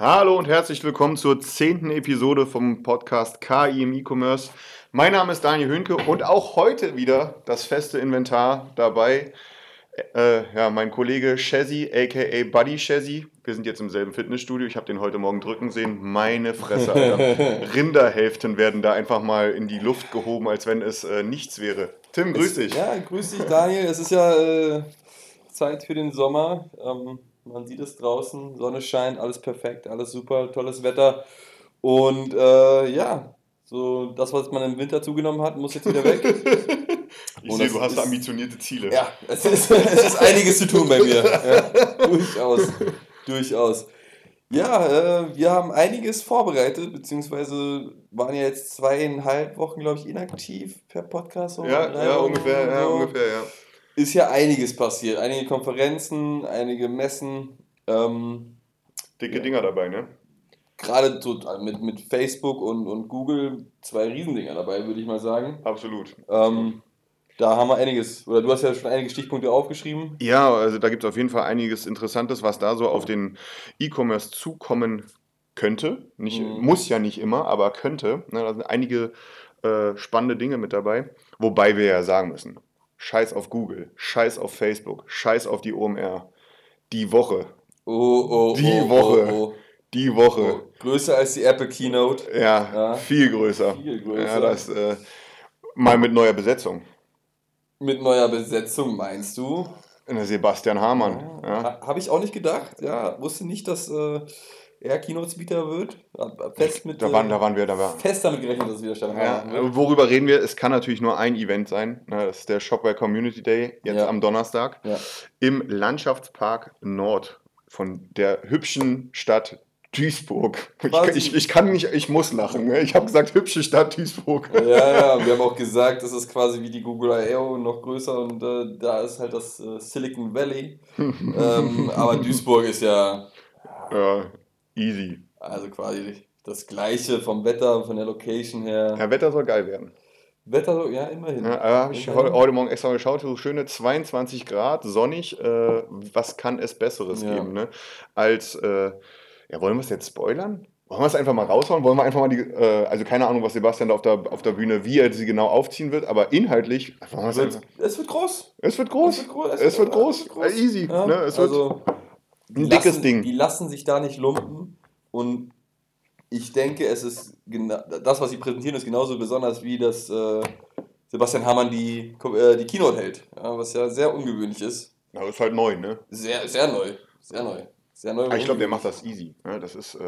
Hallo und herzlich willkommen zur zehnten Episode vom Podcast KI im E-Commerce. Mein Name ist Daniel Hünke und auch heute wieder das feste Inventar dabei. Äh, ja, mein Kollege Chazzy, aka Buddy Chazzy. Wir sind jetzt im selben Fitnessstudio. Ich habe den heute Morgen drücken sehen. Meine Fresse, Alter. Rinderhälften werden da einfach mal in die Luft gehoben, als wenn es äh, nichts wäre. Tim, grüß es, dich. Ja, grüß dich, Daniel. Es ist ja äh, Zeit für den Sommer. Ähm, man sieht es draußen, Sonne scheint, alles perfekt, alles super, tolles Wetter. Und äh, ja, so das, was man im Winter zugenommen hat, muss jetzt wieder weg. ich sehe, du hast ist, ambitionierte Ziele. Ja, es ist, es ist einiges zu tun bei mir. Ja, durchaus. Durchaus. Ja, äh, wir haben einiges vorbereitet, beziehungsweise waren ja jetzt zweieinhalb Wochen, glaube ich, inaktiv per Podcast. Ja, ja, ungefähr, ja, ungefähr, ja ist ja einiges passiert. Einige Konferenzen, einige Messen. Ähm, Dicke ja. Dinger dabei, ne? Gerade mit, mit Facebook und, und Google zwei Riesendinger dabei, würde ich mal sagen. Absolut. Ähm, da haben wir einiges, oder du hast ja schon einige Stichpunkte aufgeschrieben. Ja, also da gibt es auf jeden Fall einiges Interessantes, was da so auf den E-Commerce zukommen könnte. Nicht, mhm. Muss ja nicht immer, aber könnte. Ne, da sind einige äh, spannende Dinge mit dabei. Wobei wir ja sagen müssen, Scheiß auf Google, Scheiß auf Facebook, Scheiß auf die OMR. Die Woche. Oh, oh, die oh, Woche. Oh, oh. Die Woche. Oh, größer als die Apple Keynote. Ja, ja. viel größer. Viel größer. Ja, das äh, mal mit neuer Besetzung. Mit neuer Besetzung meinst du? Sebastian Hamann. Ja. ja. Habe ich auch nicht gedacht. Ja, wusste nicht, dass äh, er Keynote-Speaker wird. Fest mit, da, waren, da waren wir, da war. Fest damit gerechnet, dass es wieder stattfindet. Ja, worüber reden wir? Es kann natürlich nur ein Event sein. Ne, das ist der Shopware Community Day, jetzt ja. am Donnerstag. Ja. Im Landschaftspark Nord von der hübschen Stadt Duisburg. Ich, ich, ich, kann nicht, ich muss lachen. Ne? Ich habe gesagt, hübsche Stadt Duisburg. Ja, ja, wir haben auch gesagt, das ist quasi wie die Google I.O. noch größer und äh, da ist halt das äh, Silicon Valley. ähm, aber Duisburg ist ja. Ja, Easy. Also quasi das gleiche vom Wetter, von der Location her. Ja, Wetter soll geil werden. Wetter, ja, immerhin. Ja, habe ich immerhin. heute Morgen extra geschaut, so schöne 22 Grad, sonnig. Äh, was kann es Besseres ja. geben, ne? Als, äh, ja, wollen wir es jetzt spoilern? Wollen wir es einfach mal raushauen? Wollen wir einfach mal die, äh, also keine Ahnung, was Sebastian da auf der, auf der Bühne, wie er sie genau aufziehen wird, aber inhaltlich, es wird, es wird groß. Es wird groß. Es wird groß. Es wird, es wird groß. Wird groß. Easy. Ja, ne? es also, ein dickes lassen, Ding. Die lassen sich da nicht lumpen und ich denke, es ist das, was sie präsentieren, ist genauso besonders wie das äh, Sebastian Hamann die, äh, die Keynote hält, ja, was ja sehr ungewöhnlich ist. Ja, ist halt neu, ne? Sehr, sehr neu. Sehr neu. Sehr neu ich glaube, der macht das easy. Ne? Das ist, äh,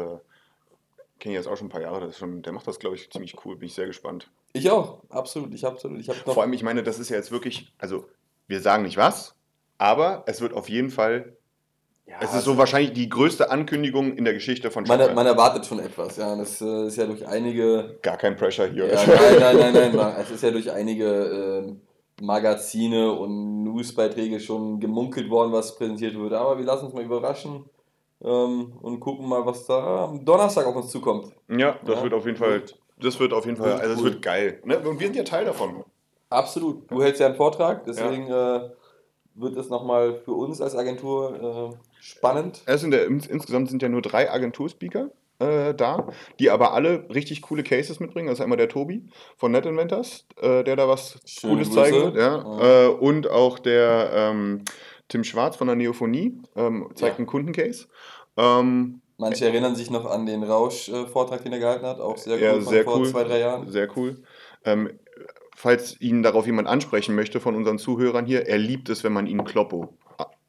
kenne ich jetzt auch schon ein paar Jahre, das ist schon, der macht das, glaube ich, ziemlich cool. Bin ich sehr gespannt. Ich auch, absolut. Ich absolut. Ich Vor allem, ich meine, das ist ja jetzt wirklich, also wir sagen nicht was, aber es wird auf jeden Fall ja, es ist so wahrscheinlich die größte Ankündigung in der Geschichte von Shopware. Man, man erwartet schon etwas, ja. Das äh, ist ja durch einige. Gar kein Pressure hier. Ja, nein, nein, nein, nein. Es ist ja durch einige äh, Magazine und Newsbeiträge schon gemunkelt worden, was präsentiert wird. Aber wir lassen uns mal überraschen ähm, und gucken mal, was da am Donnerstag auf uns zukommt. Ja, das ja, wird auf jeden Fall. Das wird auf jeden Fall. Also, es wird geil. Ne? Und wir sind ja Teil davon. Absolut. Du hältst ja einen Vortrag, deswegen. Äh, wird es nochmal für uns als Agentur äh, spannend. Es sind ja, insgesamt sind ja nur drei Agenturspeaker äh, da, die aber alle richtig coole Cases mitbringen. Das ist einmal der Tobi von Net Inventors, äh, der da was Schöne Cooles Grüße. zeigen wird. Ja. ja. Äh, und auch der ähm, Tim Schwarz von der Neophonie ähm, zeigt ja. einen Kundencase. Ähm, Manche erinnern sich noch an den Rausch-Vortrag, den er gehalten hat, auch sehr cool ja, sehr vor cool. zwei, drei Jahren. Sehr cool. Ähm, falls ihn darauf jemand ansprechen möchte von unseren Zuhörern hier, er liebt es, wenn man ihn Kloppo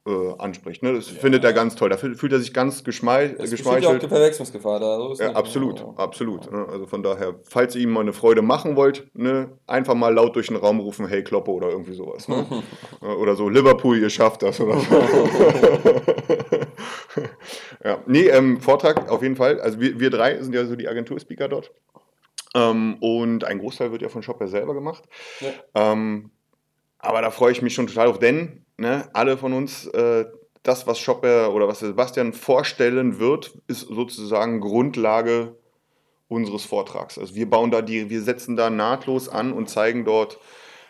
äh, anspricht. Ne? Das ja. findet er ganz toll. Da fühlt er sich ganz geschmeich, es geschmeichelt. Ja auch die Verwechslungsgefahr da. So ja, absolut, ja. absolut. Ne? Also von daher, falls ihr ihm mal eine Freude machen wollt, ne? einfach mal laut durch den Raum rufen, hey Kloppo oder irgendwie sowas. Ne? oder so, Liverpool, ihr schafft das. Oder so. ja, nee, ähm, Vortrag auf jeden Fall. Also wir, wir drei sind ja so die Agenturspeaker dort. Ähm, und ein Großteil wird ja von Shopware selber gemacht. Ja. Ähm, aber da freue ich mich schon total auf, denn ne, alle von uns, äh, das, was Shopware oder was Sebastian vorstellen wird, ist sozusagen Grundlage unseres Vortrags. Also wir bauen da die, wir setzen da nahtlos an und zeigen dort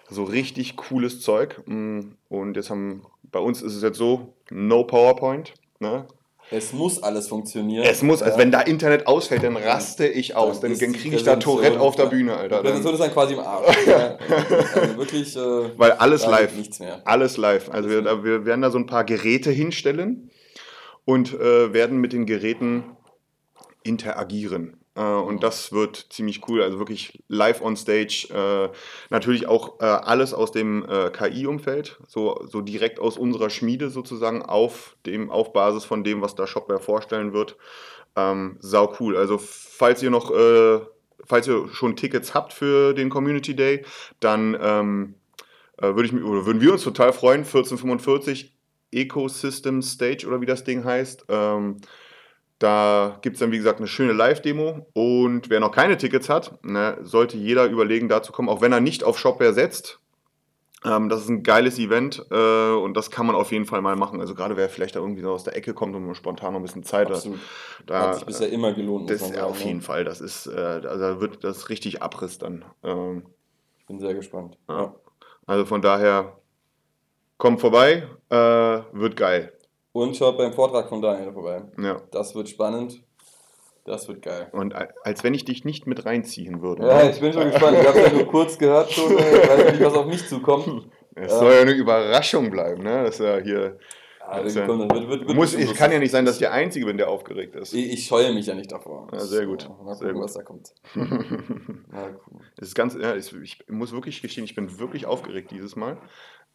so richtig cooles Zeug. Mm, und jetzt haben, bei uns ist es jetzt so, no PowerPoint. Ne? Es muss alles funktionieren. Es muss, also wenn da Internet ausfällt, dann raste ich aus. Dann, dann kriege ich da Tourette auf der Bühne, Alter. Die Präsentation ist dann quasi im Arsch. also wirklich. Äh, Weil alles live. Nichts mehr. Alles live. Also wir, wir werden da so ein paar Geräte hinstellen und äh, werden mit den Geräten interagieren. Äh, und das wird ziemlich cool. Also wirklich live on stage. Äh, natürlich auch äh, alles aus dem KI-Umfeld, so, so direkt aus unserer Schmiede sozusagen auf, dem, auf Basis von dem, was da Shopware vorstellen wird. Ähm, sau cool. Also falls ihr noch, äh, falls ihr schon Tickets habt für den Community Day, dann ähm, äh, würde ich, oder würden wir uns total freuen. 1445 Ecosystem Stage oder wie das Ding heißt. Ähm, da gibt es dann, wie gesagt, eine schöne Live-Demo. Und wer noch keine Tickets hat, ne, sollte jeder überlegen, da zu kommen, auch wenn er nicht auf Shopware setzt. Ähm, das ist ein geiles Event äh, und das kann man auf jeden Fall mal machen. Also gerade wer vielleicht da irgendwie so aus der Ecke kommt und spontan noch ein bisschen Zeit Absolut. hat. Da, hat sich bisher immer gelohnt. Das, ja, auf ne? jeden Fall. Das ist, äh, also wird das richtig Abriss dann. Ähm, ich bin sehr gespannt. Ja. Also von daher, kommt vorbei, äh, wird geil. Und schaut beim Vortrag von Daniel vorbei. Ja. Das wird spannend. Das wird geil. Und als wenn ich dich nicht mit reinziehen würde. Ja, ne? ich bin schon gespannt. Ich habe ja nur kurz gehört schon. Ich weiß nicht, was auf mich zukommt. Es soll ja eine Überraschung bleiben, ne? Das ist ja hier. Ja, ja, wird, wird, wird muss, ich kann ja nicht sein, dass ich der Einzige bin, der aufgeregt ist. Ich, ich scheue mich ja nicht davor. Ja, sehr gut. Mal gucken, gut. was da kommt. ja, cool. Es ist ganz, ja, ich muss wirklich gestehen, ich bin wirklich aufgeregt dieses Mal.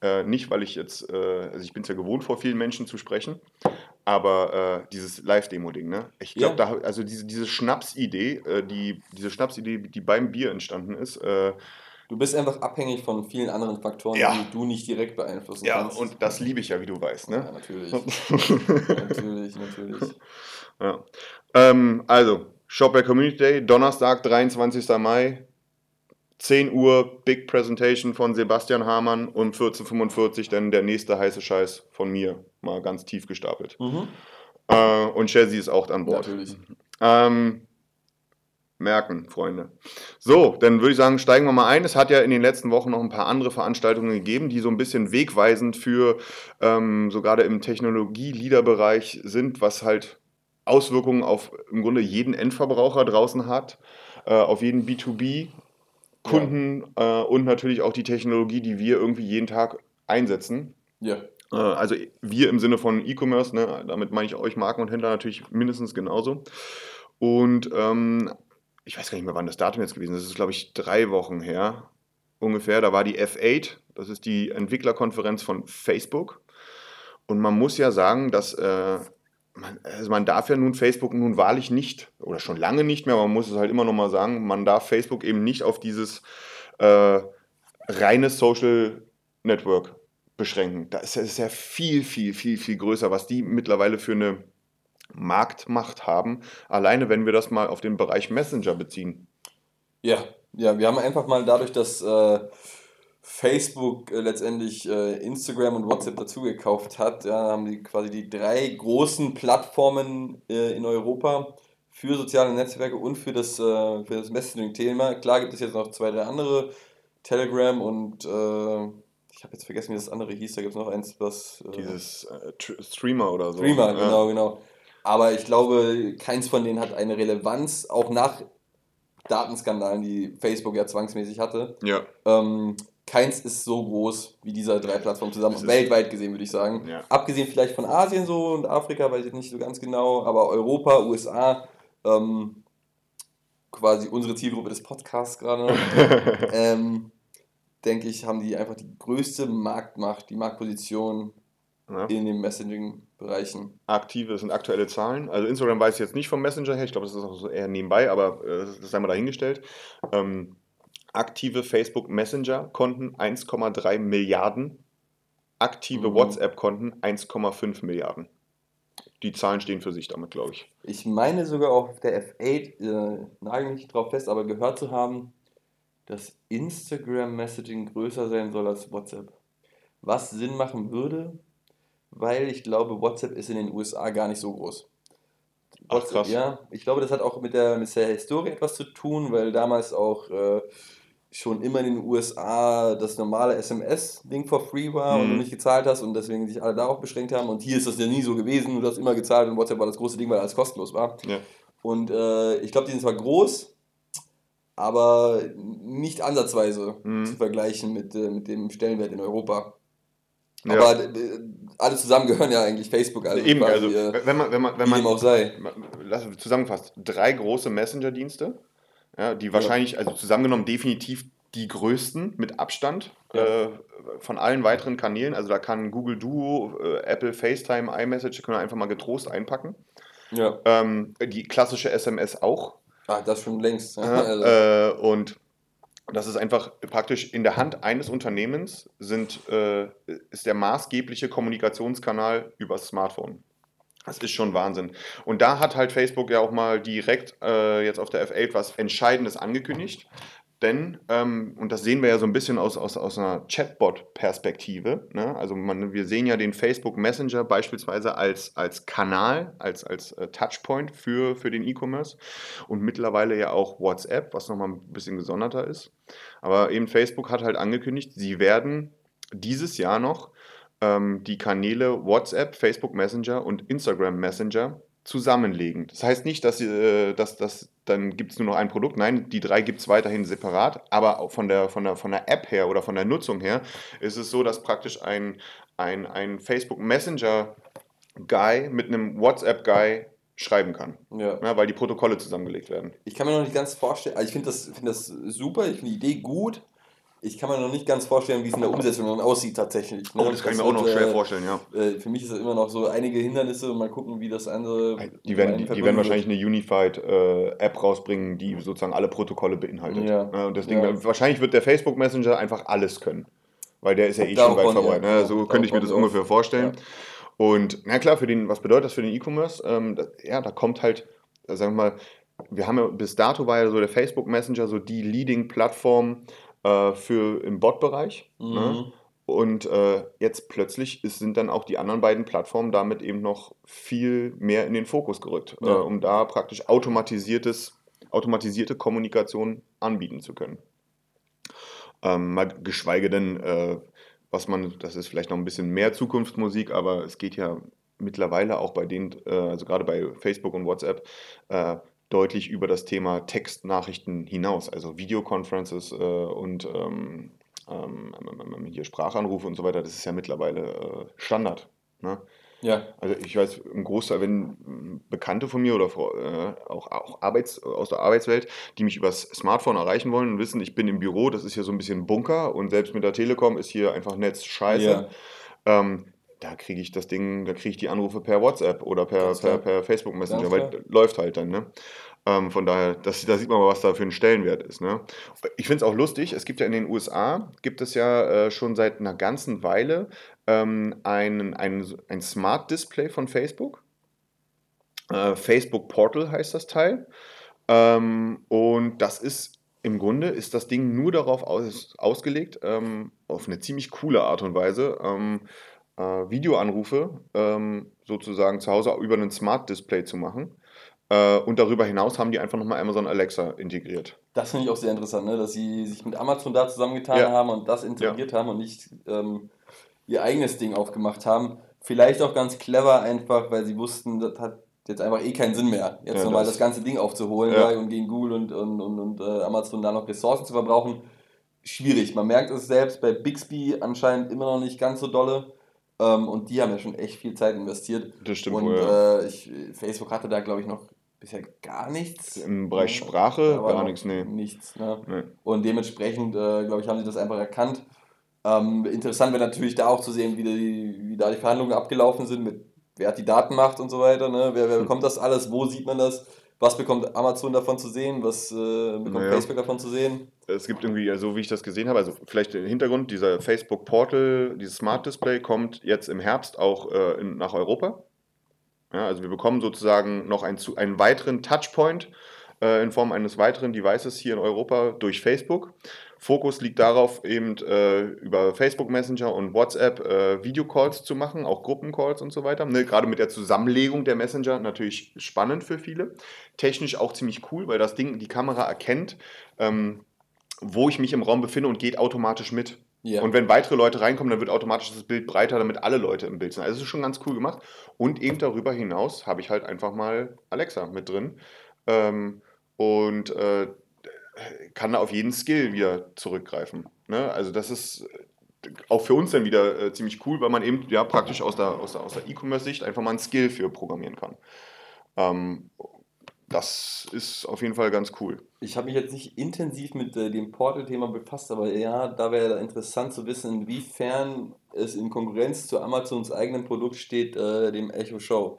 Äh, nicht, weil ich jetzt, äh, also ich bin es ja gewohnt, vor vielen Menschen zu sprechen, aber äh, dieses Live-Demo-Ding, ne? Ich glaube, ja. da, also diese, diese Schnapsidee, äh, die, diese Schnapsidee, die beim Bier entstanden ist, äh, Du bist einfach abhängig von vielen anderen Faktoren, ja. die du nicht direkt beeinflussen ja, kannst. Ja, und das liebe ich ja, wie du weißt, ne? Ja, natürlich. natürlich, natürlich. Ja. Ähm, also, Shopware Community Day, Donnerstag, 23. Mai, 10 Uhr Big Presentation von Sebastian Hamann und 14.45 Uhr dann der nächste heiße Scheiß von mir, mal ganz tief gestapelt. Mhm. Äh, und Chelsea ist auch an Bord. Natürlich. Ähm, merken, Freunde. So, dann würde ich sagen, steigen wir mal ein. Es hat ja in den letzten Wochen noch ein paar andere Veranstaltungen gegeben, die so ein bisschen wegweisend für ähm, so gerade im Technologie-Leader-Bereich sind, was halt Auswirkungen auf im Grunde jeden Endverbraucher draußen hat, äh, auf jeden B2B Kunden ja. äh, und natürlich auch die Technologie, die wir irgendwie jeden Tag einsetzen. Ja. Äh, also wir im Sinne von E-Commerce, ne, damit meine ich euch Marken und Händler natürlich mindestens genauso. Und ähm, ich weiß gar nicht mehr, wann das Datum jetzt gewesen ist. Das ist, glaube ich, drei Wochen her ungefähr. Da war die F8, das ist die Entwicklerkonferenz von Facebook. Und man muss ja sagen, dass äh, man, also man darf ja nun Facebook nun wahrlich nicht, oder schon lange nicht mehr, man muss es halt immer noch mal sagen, man darf Facebook eben nicht auf dieses äh, reine Social Network beschränken. Da ist es ja viel, viel, viel, viel größer, was die mittlerweile für eine Marktmacht haben. Alleine, wenn wir das mal auf den Bereich Messenger beziehen. Ja, ja, wir haben einfach mal dadurch, dass äh, Facebook äh, letztendlich äh, Instagram und WhatsApp dazugekauft hat, ja, haben die quasi die drei großen Plattformen äh, in Europa für soziale Netzwerke und für das, äh, für das Messaging-Thema. Klar gibt es jetzt noch zwei, drei andere, Telegram und äh, ich habe jetzt vergessen, wie das andere hieß, da gibt es noch eins, was... Äh, Dieses Streamer oder so. Streamer, ja. genau, genau. Aber ich glaube, keins von denen hat eine Relevanz, auch nach Datenskandalen, die Facebook ja zwangsmäßig hatte. Ja. Ähm, keins ist so groß wie diese drei Plattformen zusammen, weltweit gesehen, würde ich sagen. Ja. Abgesehen vielleicht von Asien so und Afrika, weiß ich nicht so ganz genau, aber Europa, USA, ähm, quasi unsere Zielgruppe des Podcasts gerade, ähm, denke ich, haben die einfach die größte Marktmacht, die Marktposition ja. in den Messaging-Bereichen. Aktive sind aktuelle Zahlen. Also Instagram weiß ich jetzt nicht vom Messenger her, ich glaube, das ist auch so eher nebenbei, aber äh, das sei mal dahingestellt. Ähm, aktive Facebook Messenger-Konten 1,3 Milliarden, aktive mhm. WhatsApp-Konten 1,5 Milliarden. die Zahlen stehen für sich damit, glaube ich. Ich meine sogar auch auf der F8, äh, nagel nicht drauf fest, aber gehört zu haben, dass Instagram-Messaging größer sein soll als WhatsApp. Was Sinn machen würde, weil ich glaube, WhatsApp ist in den USA gar nicht so groß. Ach, krass. Ja, ich glaube, das hat auch mit der, mit der Historie etwas zu tun, weil damals auch äh, schon immer in den USA das normale SMS-Ding for free war mhm. und du mhm. nicht gezahlt hast und deswegen sich alle darauf beschränkt haben. Und hier ist das ja nie so gewesen, du hast immer gezahlt und WhatsApp war das große Ding, weil alles kostenlos war. Ja. Und äh, ich glaube, die sind zwar groß, aber nicht ansatzweise mhm. zu vergleichen mit, äh, mit dem Stellenwert in Europa. Ja. Aber äh, alle zusammen gehören ja eigentlich Facebook. Also Eben, also wenn man, wenn man, wenn man auch sei. Zusammengefasst, drei große Messenger-Dienste, ja, die wahrscheinlich, ja. also zusammengenommen definitiv die größten mit Abstand ja. äh, von allen weiteren Kanälen. Also da kann Google Duo, äh, Apple FaceTime, iMessage, können wir einfach mal getrost einpacken. Ja. Ähm, die klassische SMS auch. Ah, das schon längst. also. äh, und das ist einfach praktisch in der Hand eines Unternehmens sind, äh, ist der maßgebliche Kommunikationskanal übers Smartphone. Das ist schon Wahnsinn. Und da hat halt Facebook ja auch mal direkt äh, jetzt auf der F8 was Entscheidendes angekündigt. Denn, ähm, und das sehen wir ja so ein bisschen aus, aus, aus einer Chatbot-Perspektive, ne? also man, wir sehen ja den Facebook Messenger beispielsweise als, als Kanal, als, als äh, Touchpoint für, für den E-Commerce und mittlerweile ja auch WhatsApp, was nochmal ein bisschen gesonderter ist. Aber eben Facebook hat halt angekündigt, sie werden dieses Jahr noch ähm, die Kanäle WhatsApp, Facebook Messenger und Instagram Messenger zusammenlegen. Das heißt nicht, dass, äh, dass, dass dann gibt es nur noch ein Produkt. Nein, die drei gibt es weiterhin separat, aber von der, von, der, von der App her oder von der Nutzung her ist es so, dass praktisch ein, ein, ein Facebook Messenger Guy mit einem WhatsApp Guy schreiben kann. Ja. ja. Weil die Protokolle zusammengelegt werden. Ich kann mir noch nicht ganz vorstellen, also ich finde das, find das super, ich finde die Idee gut, ich kann mir noch nicht ganz vorstellen, wie es in der Umsetzung dann aussieht tatsächlich. Ne? Oh, das kann ich mir auch noch schwer äh, vorstellen, ja. Äh, für mich ist das immer noch so einige Hindernisse und mal gucken, wie das andere. Die werden, die, die werden wahrscheinlich eine Unified äh, App rausbringen, die sozusagen alle Protokolle beinhaltet. Ja. ja und deswegen, ja. wahrscheinlich wird der Facebook Messenger einfach alles können. Weil der ist ja eh schon weit verbreitet. Ja. Ne? So könnte ich mir das ungefähr vorstellen. Und na klar, für den, was bedeutet das für den E-Commerce? Ähm, ja, da kommt halt, sagen wir mal, wir haben ja bis dato war ja so der Facebook Messenger so die Leading-Plattform äh, für im Bot-Bereich. Ne? Mhm. Ne? Und äh, jetzt plötzlich ist, sind dann auch die anderen beiden Plattformen damit eben noch viel mehr in den Fokus gerückt, ja. äh, um da praktisch automatisiertes, automatisierte Kommunikation anbieten zu können. Ähm, mal geschweige denn, äh, was man, das ist vielleicht noch ein bisschen mehr Zukunftsmusik, aber es geht ja mittlerweile auch bei denen, äh, also gerade bei Facebook und WhatsApp, äh, deutlich über das Thema Textnachrichten hinaus, also Videoconferences äh, und ähm, ähm, hier Sprachanrufe und so weiter, das ist ja mittlerweile äh, Standard. Ne? Ja. Also ich weiß, im Großteil, wenn Bekannte von mir oder äh, auch, auch Arbeits, aus der Arbeitswelt, die mich übers Smartphone erreichen wollen und wissen, ich bin im Büro, das ist hier so ein bisschen Bunker und selbst mit der Telekom ist hier einfach Netz scheiße. Ja. Ähm, da kriege ich das Ding, da kriege ich die Anrufe per WhatsApp oder per, per, per, Facebook Messenger, weil läuft halt dann, ne? Ähm, von daher, das, da sieht man mal, was da für ein Stellenwert ist. Ne? Ich finde es auch lustig, es gibt ja in den USA, gibt es ja äh, schon seit einer ganzen Weile ähm, ein, ein, ein Smart Display von Facebook. Äh, Facebook Portal heißt das Teil. Ähm, und das ist im Grunde ist das Ding nur darauf aus, ausgelegt, ähm, auf eine ziemlich coole Art und Weise, ähm, äh, Videoanrufe ähm, sozusagen zu Hause über einen Smart Display zu machen. Äh, und darüber hinaus haben die einfach nochmal Amazon Alexa integriert. Das finde ich auch sehr interessant, ne? dass sie sich mit Amazon da zusammengetan ja. haben und das integriert ja. haben und nicht ähm, ihr eigenes Ding aufgemacht haben. Vielleicht auch ganz clever einfach, weil sie wussten, das hat jetzt einfach eh keinen Sinn mehr, jetzt ja, nochmal das, das ganze Ding aufzuholen ja. und gegen Google und, und, und, und äh, Amazon da noch Ressourcen zu verbrauchen. Schwierig. Man merkt es selbst bei Bixby anscheinend immer noch nicht ganz so dolle. Ähm, und die haben ja schon echt viel Zeit investiert. Das stimmt. Und wohl, ja. äh, ich, Facebook hatte da, glaube ich, noch bisher gar nichts. Im Bereich Sprache gar nichts, nee. Nichts. Ne? Nee. Und dementsprechend, äh, glaube ich, haben sie das einfach erkannt. Ähm, interessant wäre natürlich da auch zu sehen, wie, die, wie da die Verhandlungen abgelaufen sind, mit wer hat die Datenmacht und so weiter, ne? wer, wer bekommt das alles, wo sieht man das, was bekommt Amazon davon zu sehen, was äh, bekommt naja. Facebook davon zu sehen. Es gibt irgendwie, also wie ich das gesehen habe, also vielleicht der Hintergrund, dieser Facebook Portal, dieses Smart Display kommt jetzt im Herbst auch äh, in, nach Europa. Ja, also wir bekommen sozusagen noch einen, einen weiteren Touchpoint äh, in Form eines weiteren Devices hier in Europa durch Facebook. Fokus liegt darauf, eben äh, über Facebook Messenger und WhatsApp äh, Videocalls zu machen, auch Gruppencalls und so weiter. Ne, gerade mit der Zusammenlegung der Messenger natürlich spannend für viele. Technisch auch ziemlich cool, weil das Ding, die Kamera erkennt, ähm, wo ich mich im Raum befinde und geht automatisch mit. Yeah. Und wenn weitere Leute reinkommen, dann wird automatisch das Bild breiter, damit alle Leute im Bild sind. Also das ist schon ganz cool gemacht. Und eben darüber hinaus habe ich halt einfach mal Alexa mit drin. Ähm, und äh, kann da auf jeden Skill wieder zurückgreifen. Ne? Also das ist auch für uns dann wieder äh, ziemlich cool, weil man eben ja praktisch aus der, aus der, aus der E-Commerce-Sicht einfach mal ein Skill für programmieren kann. Ähm, das ist auf jeden Fall ganz cool. Ich habe mich jetzt nicht intensiv mit äh, dem Portal-Thema befasst, aber ja, da wäre interessant zu wissen, inwiefern es in Konkurrenz zu Amazons eigenem Produkt steht, äh, dem Echo Show.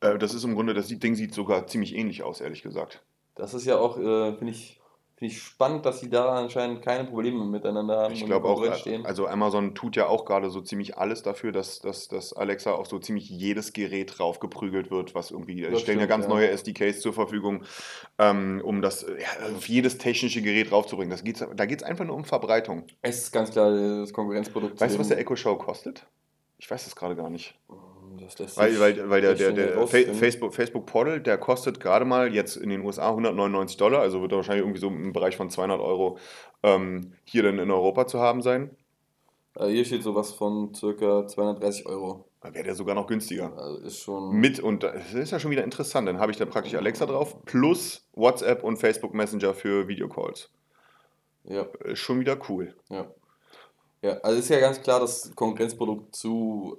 Äh, das ist im Grunde, das Ding sieht sogar ziemlich ähnlich aus, ehrlich gesagt. Das ist ja auch, äh, finde ich, Finde ich spannend, dass sie da anscheinend keine Probleme miteinander haben. Ich glaube auch, stehen. also Amazon tut ja auch gerade so ziemlich alles dafür, dass, dass, dass Alexa auf so ziemlich jedes Gerät draufgeprügelt wird, was irgendwie, das stellen stimmt, ja ganz ja. neue SDKs zur Verfügung, ähm, um das ja, auf jedes technische Gerät draufzubringen. Das geht's, da geht es einfach nur um Verbreitung. Es ist ganz klar das Konkurrenzprodukt. Weißt du, was der Echo Show kostet? Ich weiß es gerade gar nicht. Weil, weil, weil der, der, der Facebook, Facebook Portal, der kostet gerade mal jetzt in den USA 199 Dollar, also wird er wahrscheinlich irgendwie so im Bereich von 200 Euro ähm, hier dann in Europa zu haben sein. Also hier steht sowas von circa 230 Euro. Wäre der sogar noch günstiger. Also ist schon. Mit und das ist ja schon wieder interessant. Dann habe ich da praktisch Alexa drauf, plus WhatsApp und Facebook Messenger für Videocalls. Ja. Ist schon wieder cool. Ja. Ja, also ist ja ganz klar das Konkurrenzprodukt zu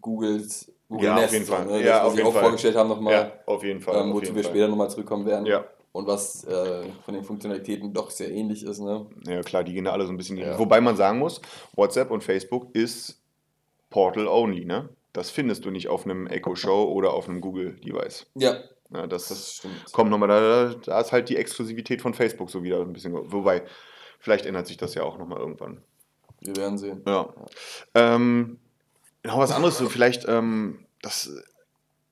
Googles Google ja, Nest, auf jeden Fall. Ne? Das, ja, was sie auch Fall. vorgestellt haben nochmal. Ja, auf jeden Fall. Ähm, wozu wir Fall. später nochmal zurückkommen werden. Ja. Und was äh, von den Funktionalitäten doch sehr ähnlich ist. Ne? Ja, klar, die gehen da alle so ein bisschen. Ja. Wobei man sagen muss, WhatsApp und Facebook ist Portal only, ne? Das findest du nicht auf einem Echo Show oder auf einem Google-Device. Ja. ja. das, das stimmt. Kommt nochmal, da, da ist halt die Exklusivität von Facebook so wieder ein bisschen. Wobei, vielleicht ändert sich das ja auch nochmal irgendwann. Wir werden sehen. Ja. Ähm, noch was anderes, so vielleicht, ähm, das,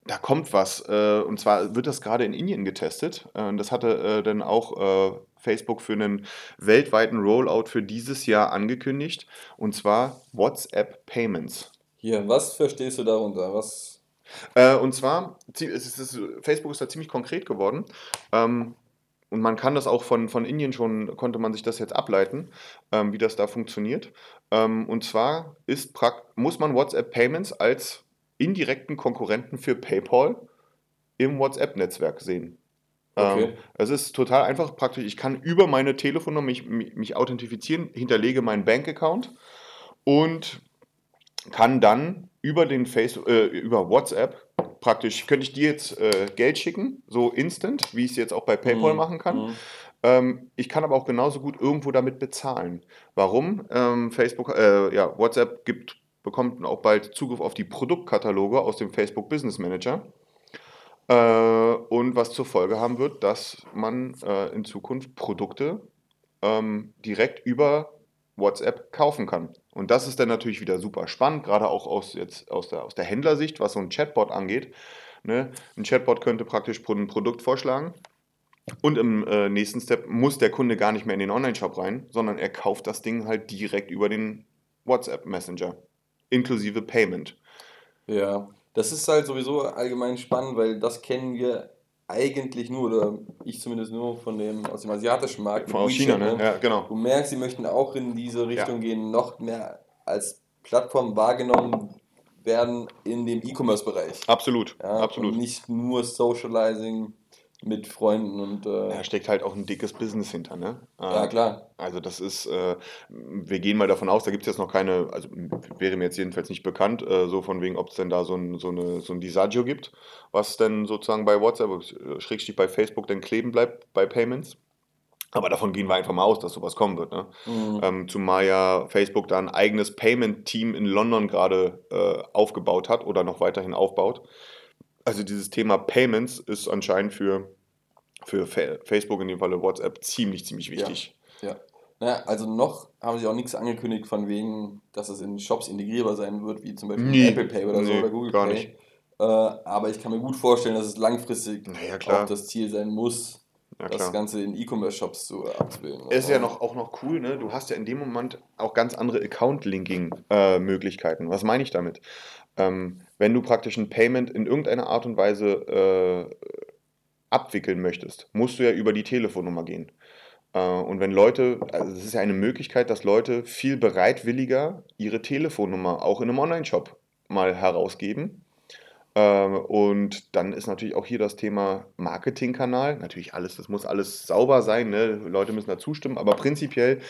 da kommt was. Äh, und zwar wird das gerade in Indien getestet. Äh, das hatte äh, dann auch äh, Facebook für einen weltweiten Rollout für dieses Jahr angekündigt. Und zwar WhatsApp Payments. Hier, was verstehst du darunter? Was? Äh, und zwar, ist, ist, Facebook ist da ziemlich konkret geworden. Ähm, und man kann das auch von, von Indien schon, konnte man sich das jetzt ableiten, ähm, wie das da funktioniert. Ähm, und zwar ist muss man WhatsApp Payments als indirekten Konkurrenten für PayPal im WhatsApp-Netzwerk sehen. Okay. Ähm, es ist total einfach praktisch. Ich kann über meine Telefonnummer mich, mich, mich authentifizieren, hinterlege meinen Bankaccount und kann dann über den Facebook, äh, über WhatsApp praktisch, könnte ich dir jetzt äh, Geld schicken, so instant, wie ich es jetzt auch bei PayPal mhm. machen kann. Mhm. Ähm, ich kann aber auch genauso gut irgendwo damit bezahlen. Warum? Ähm, Facebook, äh, ja, WhatsApp gibt, bekommt auch bald Zugriff auf die Produktkataloge aus dem Facebook Business Manager. Äh, und was zur Folge haben wird, dass man äh, in Zukunft Produkte ähm, direkt über WhatsApp kaufen kann. Und das ist dann natürlich wieder super spannend, gerade auch aus, jetzt aus, der, aus der Händlersicht, was so ein Chatbot angeht. Ne? Ein Chatbot könnte praktisch ein Produkt vorschlagen und im äh, nächsten Step muss der Kunde gar nicht mehr in den Online-Shop rein, sondern er kauft das Ding halt direkt über den WhatsApp Messenger, inklusive Payment. Ja, das ist halt sowieso allgemein spannend, weil das kennen wir eigentlich nur, oder ich zumindest nur von dem, aus dem asiatischen Markt. Von aus China, ne? Ja, genau. Du merkst, sie möchten auch in diese Richtung ja. gehen, noch mehr als Plattform wahrgenommen werden in dem E-Commerce-Bereich. Absolut, ja, absolut. Und nicht nur Socializing mit Freunden und. Äh da steckt halt auch ein dickes Business hinter, ne? Ja, klar. Also, das ist, äh, wir gehen mal davon aus, da gibt es jetzt noch keine, also wäre mir jetzt jedenfalls nicht bekannt, äh, so von wegen, ob es denn da so ein, so, eine, so ein Disagio gibt, was denn sozusagen bei WhatsApp, äh, schrägstrich bei Facebook, dann kleben bleibt bei Payments. Aber davon gehen wir einfach mal aus, dass sowas kommen wird. Ne? Mhm. Ähm, zumal ja Facebook da ein eigenes Payment-Team in London gerade äh, aufgebaut hat oder noch weiterhin aufbaut. Also dieses Thema Payments ist anscheinend für, für Facebook, in dem Falle WhatsApp, ziemlich, ziemlich wichtig. Ja. ja. Naja, also noch haben sie auch nichts angekündigt von wegen, dass es in Shops integrierbar sein wird, wie zum Beispiel nee. Apple Pay oder so nee, oder Google gar Pay. Nicht. Äh, aber ich kann mir gut vorstellen, dass es langfristig naja, auch das Ziel sein muss, ja, das Ganze in E-Commerce-Shops zu abzubilden. Ist ja noch, auch noch cool, ne? Du hast ja in dem Moment auch ganz andere Account-Linking-Möglichkeiten. Was meine ich damit? Ähm, wenn du praktisch ein Payment in irgendeiner Art und Weise äh, abwickeln möchtest, musst du ja über die Telefonnummer gehen. Äh, und wenn Leute, also es ist ja eine Möglichkeit, dass Leute viel bereitwilliger ihre Telefonnummer auch in einem Online-Shop mal herausgeben ähm, und dann ist natürlich auch hier das Thema Marketingkanal. Natürlich alles, das muss alles sauber sein, ne? Leute müssen da zustimmen, aber prinzipiell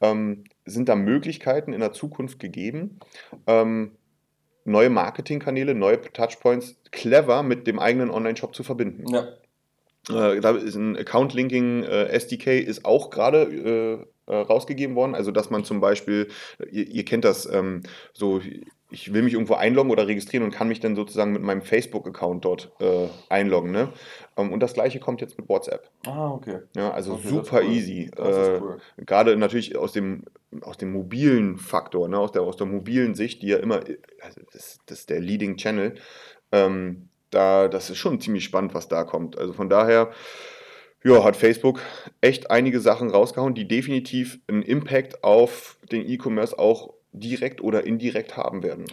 ähm, sind da Möglichkeiten in der Zukunft gegeben, ähm, neue Marketingkanäle, neue Touchpoints clever mit dem eigenen Online-Shop zu verbinden. Ja. Äh, da ist ein Account-Linking äh, SDK ist auch gerade äh, äh, rausgegeben worden. Also dass man zum Beispiel, ihr, ihr kennt das, ähm, so ich will mich irgendwo einloggen oder registrieren und kann mich dann sozusagen mit meinem Facebook-Account dort äh, einloggen. Ne? Ähm, und das gleiche kommt jetzt mit WhatsApp. Ah, okay. Ja, also okay, super cool. easy. Äh, cool. Gerade natürlich aus dem, aus dem mobilen Faktor, ne? aus, der, aus der mobilen Sicht, die ja immer, also das, das ist der Leading Channel. Ähm, da, das ist schon ziemlich spannend, was da kommt. Also von daher, ja, hat Facebook echt einige Sachen rausgehauen, die definitiv einen Impact auf den E-Commerce auch direkt oder indirekt haben werden.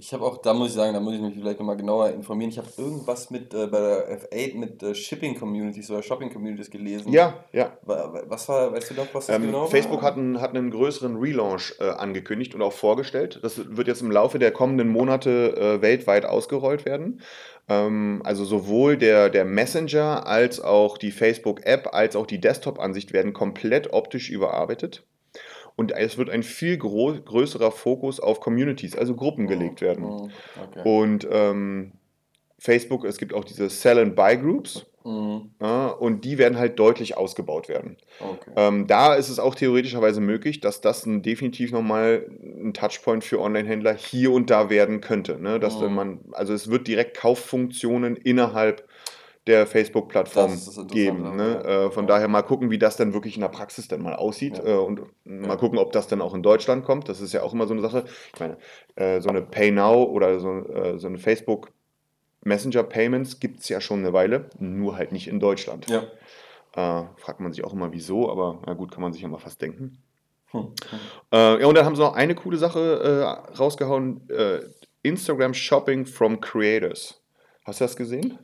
Ich habe auch, da muss ich sagen, da muss ich mich vielleicht nochmal genauer informieren. Ich habe irgendwas mit äh, bei der F8 mit äh, Shipping Communities oder Shopping Communities gelesen. Ja, ja. Was war, weißt du noch, was das ähm, genau Facebook war? hat einen, hat einen größeren Relaunch äh, angekündigt und auch vorgestellt. Das wird jetzt im Laufe der kommenden Monate äh, weltweit ausgerollt werden. Ähm, also sowohl der, der Messenger als auch die Facebook-App als auch die Desktop-Ansicht werden komplett optisch überarbeitet. Und es wird ein viel größerer Fokus auf Communities, also Gruppen gelegt werden. Oh, okay. Und ähm, Facebook, es gibt auch diese Sell and Buy Groups. Mhm. Ja, und die werden halt deutlich ausgebaut werden. Okay. Ähm, da ist es auch theoretischerweise möglich, dass das ein, definitiv nochmal ein Touchpoint für Online-Händler hier und da werden könnte. Ne? Dass mhm. man, also es wird direkt Kauffunktionen innerhalb der Facebook-Plattform geben. Ne? Äh, von ja. daher mal gucken, wie das dann wirklich in der Praxis dann mal aussieht ja. äh, und mal gucken, ob das dann auch in Deutschland kommt. Das ist ja auch immer so eine Sache. Ich meine, äh, so eine Pay Now oder so, äh, so eine Facebook Messenger Payments gibt es ja schon eine Weile, nur halt nicht in Deutschland. Ja. Äh, fragt man sich auch immer, wieso, aber na gut, kann man sich ja mal fast denken. Hm. Hm. Äh, ja, und dann haben sie noch eine coole Sache rausgehauen: Instagram Shopping from Creators. Hast du das gesehen?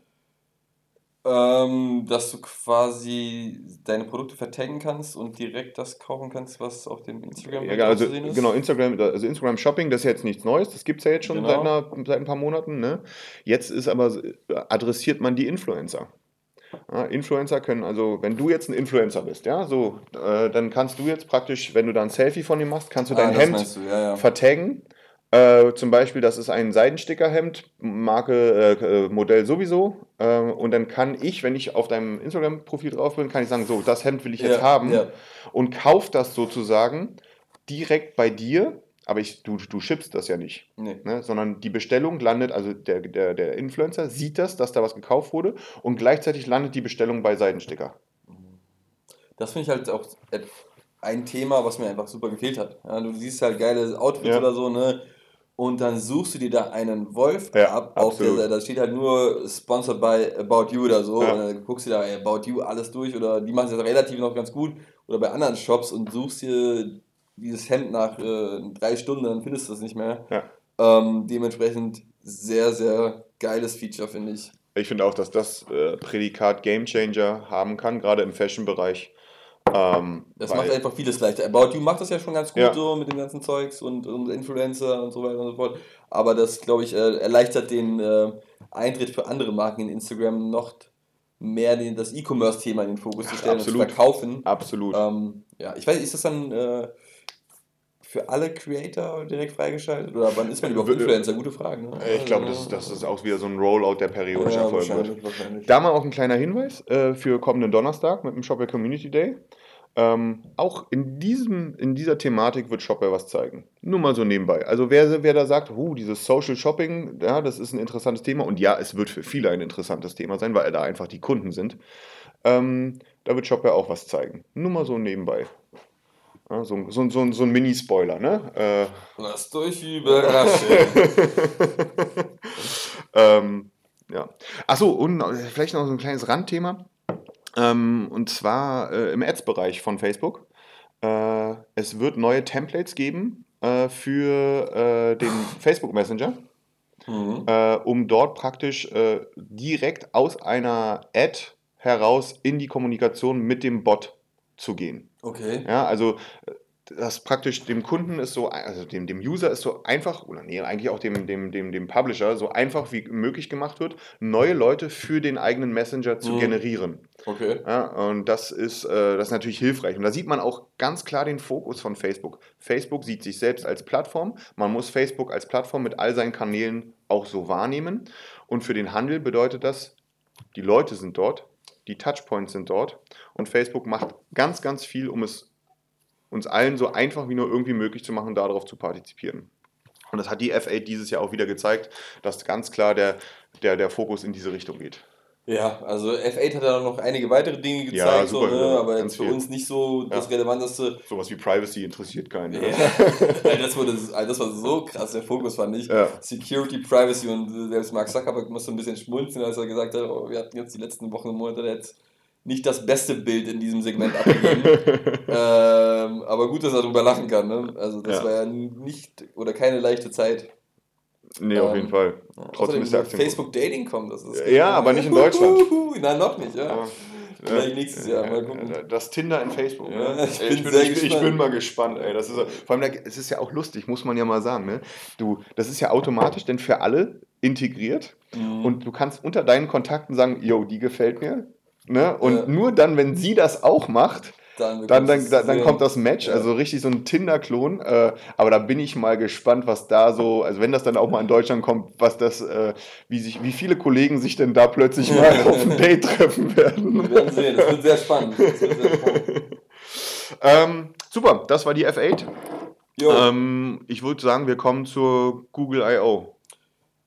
Ähm, dass du quasi deine Produkte vertaggen kannst und direkt das kaufen kannst, was auf dem Instagram ja, also, zu sehen ist. Genau, Instagram, also Instagram Shopping, das ist jetzt nichts Neues, das gibt es ja jetzt schon genau. seit, einer, seit ein paar Monaten. Ne? Jetzt ist aber, adressiert man die Influencer. Ja, Influencer können also, wenn du jetzt ein Influencer bist, ja, so, äh, dann kannst du jetzt praktisch, wenn du da ein Selfie von ihm machst, kannst du dein ah, Hemd ja, ja. vertaggen äh, zum Beispiel, das ist ein Seidenstickerhemd, Marke, äh, äh, Modell sowieso. Äh, und dann kann ich, wenn ich auf deinem Instagram-Profil drauf bin, kann ich sagen, so, das Hemd will ich jetzt ja, haben. Ja. Und kauf das sozusagen direkt bei dir. Aber ich, du, du schippst das ja nicht. Nee. Ne? Sondern die Bestellung landet, also der, der, der Influencer sieht das, dass da was gekauft wurde. Und gleichzeitig landet die Bestellung bei Seidensticker. Das finde ich halt auch ein Thema, was mir einfach super gefehlt hat. Ja, du siehst halt geile Outfits oder so, ne? Und dann suchst du dir da einen Wolf ja, ab auf der. Da steht halt nur sponsored by About You oder so. Ja. Und dann guckst du da About You alles durch oder die machen es relativ noch ganz gut oder bei anderen Shops und suchst dir dieses Hemd nach äh, drei Stunden, dann findest du es nicht mehr. Ja. Ähm, dementsprechend sehr, sehr geiles Feature, finde ich. Ich finde auch, dass das äh, Prädikat Game Changer haben kann, gerade im Fashion-Bereich. Ähm, das macht einfach vieles leichter. About You macht das ja schon ganz gut ja. so mit dem ganzen Zeugs und, und Influencer und so weiter und so fort. Aber das, glaube ich, äh, erleichtert den äh, Eintritt für andere Marken in Instagram noch mehr den, das E-Commerce-Thema in den Fokus zu stellen Absolut. und zu verkaufen. Absolut. Ähm, ja, ich weiß, ist das dann äh, für alle Creator direkt freigeschaltet? Oder wann ist man überhaupt Influencer? Gute Frage. Ne? Ich glaube, das, das ist auch wieder so ein Rollout, der periodisch ja, erfolgen wird. Da mal auch ein kleiner Hinweis äh, für kommenden Donnerstag mit dem Shopware Community Day. Ähm, auch in, diesem, in dieser Thematik wird Shopware was zeigen. Nur mal so nebenbei. Also wer, wer da sagt, uh, dieses Social Shopping, ja, das ist ein interessantes Thema. Und ja, es wird für viele ein interessantes Thema sein, weil da einfach die Kunden sind. Ähm, da wird Shopware auch was zeigen. Nur mal so nebenbei. Ja, so, so, so, so ein Mini-Spoiler, ne? Äh, Lasst euch überraschen. ähm, ja. Achso, und vielleicht noch so ein kleines Randthema. Ähm, und zwar äh, im Ads-Bereich von Facebook. Äh, es wird neue Templates geben äh, für äh, den Facebook Messenger. Mhm. Äh, um dort praktisch äh, direkt aus einer Ad heraus in die Kommunikation mit dem Bot zu gehen. Okay. Ja, also das praktisch dem Kunden ist so, also dem, dem User ist so einfach, oder nee, eigentlich auch dem, dem, dem, dem Publisher so einfach wie möglich gemacht wird, neue Leute für den eigenen Messenger zu mhm. generieren. Okay. Ja, und das ist, äh, das ist natürlich hilfreich. Und da sieht man auch ganz klar den Fokus von Facebook. Facebook sieht sich selbst als Plattform. Man muss Facebook als Plattform mit all seinen Kanälen auch so wahrnehmen. Und für den Handel bedeutet das, die Leute sind dort, die Touchpoints sind dort und Facebook macht ganz, ganz viel, um es uns allen so einfach wie nur irgendwie möglich zu machen, darauf zu partizipieren. Und das hat die F8 dieses Jahr auch wieder gezeigt, dass ganz klar der, der, der Fokus in diese Richtung geht. Ja, also F8 hat ja noch einige weitere Dinge gezeigt, ja, super, so, ne? aber jetzt für viel. uns nicht so das ja. Relevanteste. Sowas wie Privacy interessiert keinen. Ja. das, wurde, das war so krass, der Fokus fand ich. Ja. Security, Privacy und selbst Mark Zuckerberg musste ein bisschen schmunzeln, als er gesagt hat, oh, wir hatten jetzt die letzten Wochen und Monate jetzt nicht das beste Bild in diesem Segment abgegeben. ähm, aber gut, dass er darüber lachen kann. Ne? Also das ja. war ja nicht oder keine leichte Zeit. Nee, auf jeden ähm, Fall. Trotzdem ist der Aktien Facebook Dating kommt. Das ist ja, aber nicht in Deutschland. Nein, noch nicht, ja. ja. Vielleicht nächstes Jahr, mal gucken. Das Tinder in Facebook. Ja, ne? ich, bin ich, bin, ich, ich bin mal gespannt, ey. Das ist, vor allem, es ist ja auch lustig, muss man ja mal sagen. Ne? Du, das ist ja automatisch denn für alle integriert. Mhm. Und du kannst unter deinen Kontakten sagen, yo, die gefällt mir, Ne? Und ja. nur dann, wenn sie das auch macht, dann, dann, dann, dann, kommt das Match, ja. also richtig so ein Tinder-Klon. Äh, aber da bin ich mal gespannt, was da so, also wenn das dann auch mal in Deutschland kommt, was das, äh, wie, sich, wie viele Kollegen sich denn da plötzlich mal auf ein Date treffen werden. Wir werden sehen, das wird sehr spannend. Wird sehr spannend. ähm, super, das war die F8. Ähm, ich würde sagen, wir kommen zur Google I.O.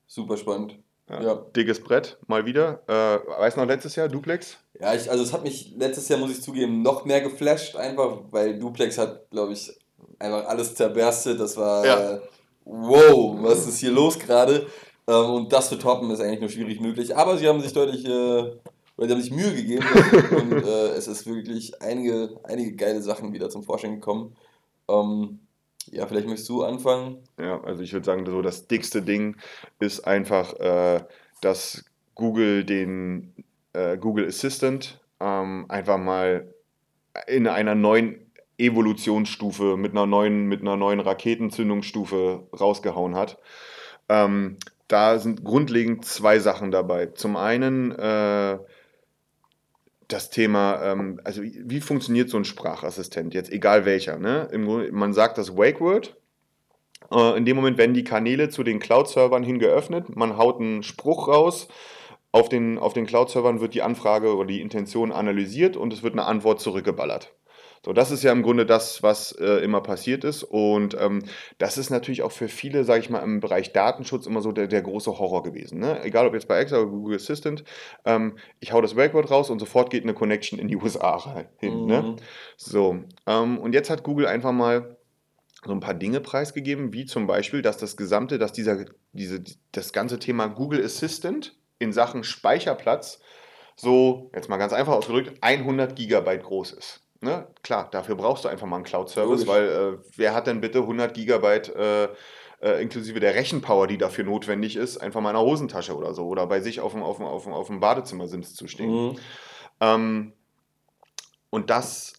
Super spannend. Ja, ja. Dickes Brett, mal wieder. Äh, weißt du noch letztes Jahr, Duplex? Ja, ich, also es hat mich letztes Jahr, muss ich zugeben, noch mehr geflasht, einfach, weil Duplex hat, glaube ich, einfach alles zerberstet. Das war, ja. äh, wow, was ist hier los gerade? Ähm, und das zu toppen ist eigentlich nur schwierig möglich. Aber sie haben sich deutlich, äh, weil sie haben sich Mühe gegeben und äh, es ist wirklich einige, einige geile Sachen wieder zum Vorschein gekommen. Ähm, ja, vielleicht möchtest du anfangen. Ja, also ich würde sagen, so das dickste Ding ist einfach, äh, dass Google den äh, Google Assistant ähm, einfach mal in einer neuen Evolutionsstufe mit einer neuen, mit einer neuen Raketenzündungsstufe rausgehauen hat. Ähm, da sind grundlegend zwei Sachen dabei. Zum einen äh, das Thema, ähm, also wie funktioniert so ein Sprachassistent, jetzt egal welcher. Ne? Im, man sagt das Wake Word. Äh, in dem Moment werden die Kanäle zu den Cloud-Servern hin geöffnet, man haut einen Spruch raus, auf den, auf den Cloud-Servern wird die Anfrage oder die Intention analysiert und es wird eine Antwort zurückgeballert. So, das ist ja im Grunde das, was äh, immer passiert ist. Und ähm, das ist natürlich auch für viele, sage ich mal, im Bereich Datenschutz immer so der, der große Horror gewesen. Ne? Egal ob jetzt bei Excel oder Google Assistant, ähm, ich hau das Wake-Word raus und sofort geht eine Connection in die USA hin. Ne? Mhm. Ne? So, ähm, und jetzt hat Google einfach mal so ein paar Dinge preisgegeben, wie zum Beispiel, dass das gesamte, dass dieser, diese, das ganze Thema Google Assistant in Sachen Speicherplatz so, jetzt mal ganz einfach ausgedrückt, 100 Gigabyte groß ist. Ne? Klar, dafür brauchst du einfach mal einen Cloud-Service, weil äh, wer hat denn bitte 100 Gigabyte äh, äh, inklusive der Rechenpower, die dafür notwendig ist, einfach mal in einer Hosentasche oder so oder bei sich auf dem, auf dem, auf dem, auf dem Badezimmersims zu stehen. Mhm. Ähm, und das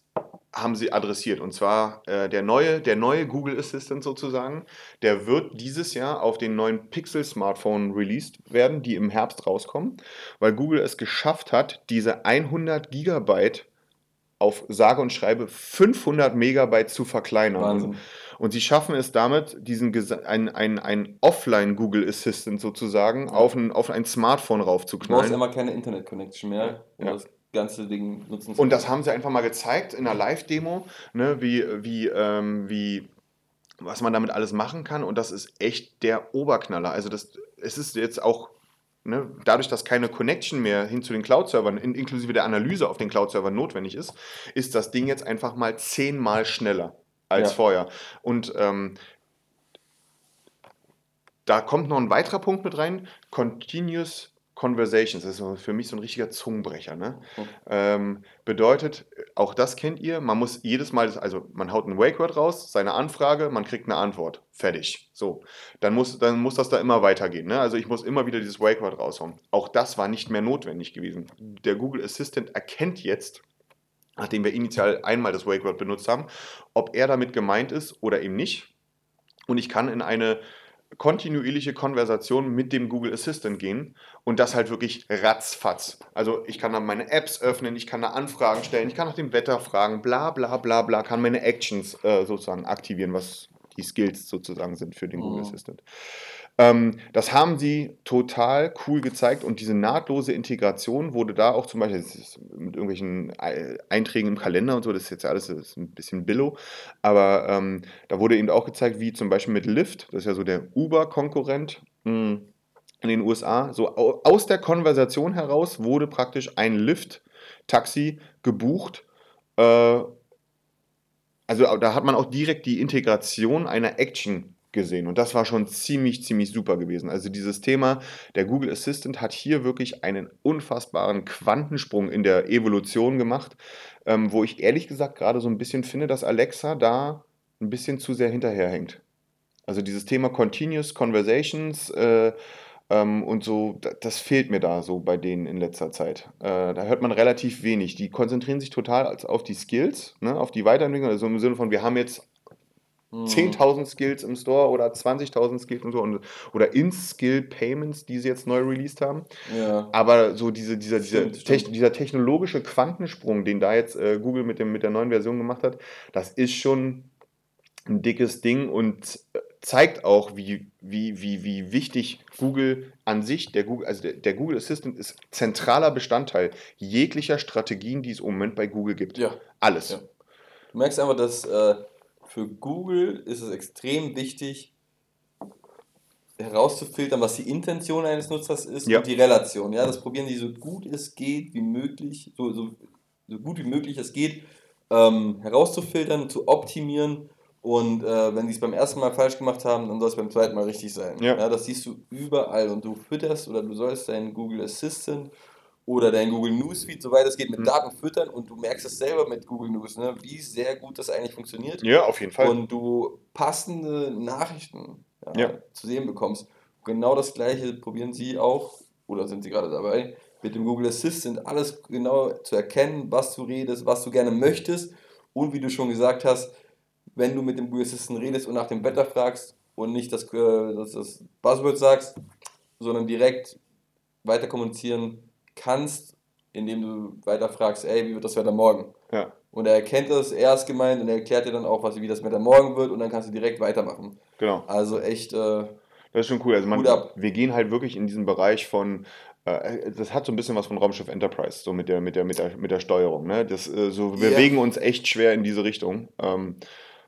haben sie adressiert. Und zwar äh, der, neue, der neue Google Assistant sozusagen, der wird dieses Jahr auf den neuen Pixel Smartphone released werden, die im Herbst rauskommen, weil Google es geschafft hat, diese 100 Gigabyte auf sage und schreibe 500 Megabyte zu verkleinern. Wahnsinn. Und sie schaffen es damit, diesen ein, ein, ein Offline Google Assistant sozusagen auf ein, auf ein Smartphone raufzuknallen. Du brauchst immer keine Internet Connection mehr, ja. das ganze Ding nutzen. Und das haben sie einfach mal gezeigt in einer Live-Demo, ne, wie, wie, ähm, wie, was man damit alles machen kann. Und das ist echt der Oberknaller. Also das, es ist jetzt auch Ne, dadurch, dass keine Connection mehr hin zu den Cloud-Servern, in, inklusive der Analyse auf den Cloud-Servern notwendig ist, ist das Ding jetzt einfach mal zehnmal schneller. als ja. vorher. Und ähm, da kommt noch ein weiterer Punkt mit rein: Continuous Conversations, das ist für mich so ein richtiger Zungenbrecher. Ne? Mhm. Ähm, bedeutet, auch das kennt ihr, man muss jedes Mal, also man haut ein Wake-Word raus, seine Anfrage, man kriegt eine Antwort. Fertig. So. Dann muss, dann muss das da immer weitergehen. Ne? Also ich muss immer wieder dieses Wake-Word raushauen. Auch das war nicht mehr notwendig gewesen. Der Google Assistant erkennt jetzt, nachdem wir initial einmal das Wake-Word benutzt haben, ob er damit gemeint ist oder eben nicht. Und ich kann in eine kontinuierliche Konversation mit dem Google Assistant gehen und das halt wirklich ratzfatz. Also ich kann dann meine Apps öffnen, ich kann da Anfragen stellen, ich kann nach dem Wetter fragen, bla bla bla bla, kann meine Actions äh, sozusagen aktivieren, was die Skills sozusagen sind für den mhm. Google Assistant. Ähm, das haben sie total cool gezeigt und diese nahtlose Integration wurde da auch zum Beispiel mit irgendwelchen Einträgen im Kalender und so, das ist jetzt alles ist ein bisschen billow, aber ähm, da wurde eben auch gezeigt, wie zum Beispiel mit Lyft, das ist ja so der Uber-Konkurrent hm, in den USA, so aus der Konversation heraus wurde praktisch ein Lyft-Taxi gebucht. Äh, also da hat man auch direkt die Integration einer Action gesehen. Und das war schon ziemlich, ziemlich super gewesen. Also dieses Thema, der Google Assistant hat hier wirklich einen unfassbaren Quantensprung in der Evolution gemacht, ähm, wo ich ehrlich gesagt gerade so ein bisschen finde, dass Alexa da ein bisschen zu sehr hinterherhängt. Also dieses Thema Continuous Conversations äh, ähm, und so, das fehlt mir da so bei denen in letzter Zeit. Äh, da hört man relativ wenig. Die konzentrieren sich total auf die Skills, ne, auf die Weiterentwicklung, also im Sinne von, wir haben jetzt 10.000 mhm. Skills im Store oder 20.000 Skills und so und, oder In-Skill-Payments, die sie jetzt neu released haben. Ja. Aber so diese, dieser, stimmt, dieser, stimmt. dieser technologische Quantensprung, den da jetzt äh, Google mit, dem, mit der neuen Version gemacht hat, das ist schon ein dickes Ding und äh, zeigt auch, wie, wie, wie, wie wichtig Google an sich, der Google, also der, der, Google Assistant ist zentraler Bestandteil jeglicher Strategien, die es im Moment bei Google gibt. Ja. Alles. Ja. Du merkst einfach, dass äh, für Google ist es extrem wichtig, herauszufiltern, was die Intention eines Nutzers ist ja. und die Relation. Ja, das probieren die so gut es geht, wie möglich, so, so, so gut wie möglich es geht, ähm, herauszufiltern, zu optimieren. Und äh, wenn die es beim ersten Mal falsch gemacht haben, dann soll es beim zweiten Mal richtig sein. Ja. ja. das siehst du überall und du fütterst oder du sollst deinen Google Assistant oder dein Google Newsfeed, soweit es geht, mit mhm. Daten füttern und du merkst es selber mit Google News, ne, wie sehr gut das eigentlich funktioniert. Ja, auf jeden Fall. Und du passende Nachrichten ja, ja. zu sehen bekommst. Genau das gleiche probieren sie auch, oder sind sie gerade dabei, mit dem Google Assistant alles genau zu erkennen, was du redest, was du gerne möchtest und wie du schon gesagt hast, wenn du mit dem Google Assistant redest und nach dem Wetter fragst und nicht das, äh, das, das Buzzword sagst, sondern direkt weiter kommunizieren, kannst, indem du weiter fragst, ey, wie wird das Wetter morgen? Ja. Und er erkennt das, er ist gemeint und er erklärt dir dann auch, was, wie das Wetter morgen wird und dann kannst du direkt weitermachen. Genau. Also echt. Äh, das ist schon cool. Also man, wir gehen halt wirklich in diesen Bereich von äh, das hat so ein bisschen was von Raumschiff Enterprise, so mit der, mit der, mit der, mit der Steuerung. Ne? Das, äh, so, wir yeah. bewegen uns echt schwer in diese Richtung. Ähm,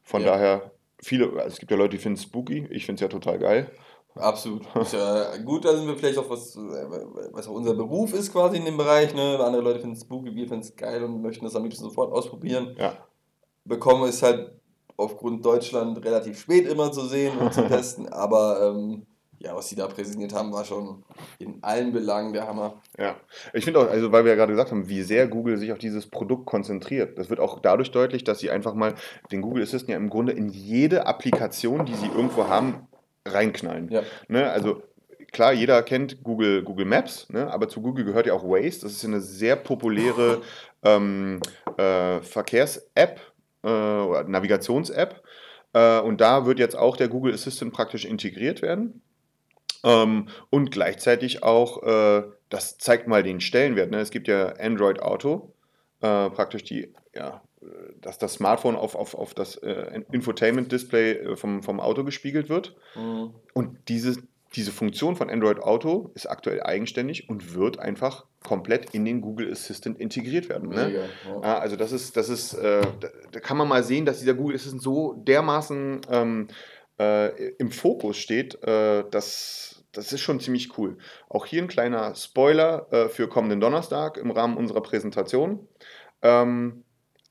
von ja. daher, viele, also es gibt ja Leute, die finden es spooky, ich finde es ja total geil. Absolut. Ist ja gut, da sind wir vielleicht auch was, was auch unser Beruf ist quasi in dem Bereich. Ne? Andere Leute finden es spooky, wir finden es geil und möchten das am liebsten sofort ausprobieren. Ja. Bekommen es halt aufgrund Deutschland relativ spät immer zu sehen und zu testen, aber ähm, ja, was sie da präsentiert haben, war schon in allen Belangen der Hammer. Ja, ich finde auch, also weil wir ja gerade gesagt haben, wie sehr Google sich auf dieses Produkt konzentriert. Das wird auch dadurch deutlich, dass sie einfach mal den Google Assistant ja im Grunde in jede Applikation, die sie irgendwo haben, reinknallen. Ja. Ne? Also klar, jeder kennt Google, Google Maps, ne? aber zu Google gehört ja auch Waze. Das ist ja eine sehr populäre ähm, äh, Verkehrs-App äh, oder Navigations-App. Äh, und da wird jetzt auch der Google Assistant praktisch integriert werden. Ähm, und gleichzeitig auch, äh, das zeigt mal den Stellenwert. Ne? Es gibt ja Android Auto, äh, praktisch die ja, dass das Smartphone auf, auf, auf das äh, Infotainment-Display äh, vom, vom Auto gespiegelt wird. Mhm. Und diese, diese Funktion von Android Auto ist aktuell eigenständig und wird einfach komplett in den Google Assistant integriert werden. Ne? Mega, ja. also das ist, das ist, äh, da, da, kann man mal sehen, dass dieser Google Assistant so dermaßen ähm, äh, im Fokus steht, äh, dass das ist schon ziemlich cool. Auch hier ein kleiner Spoiler äh, für kommenden Donnerstag im Rahmen unserer Präsentation. Ähm,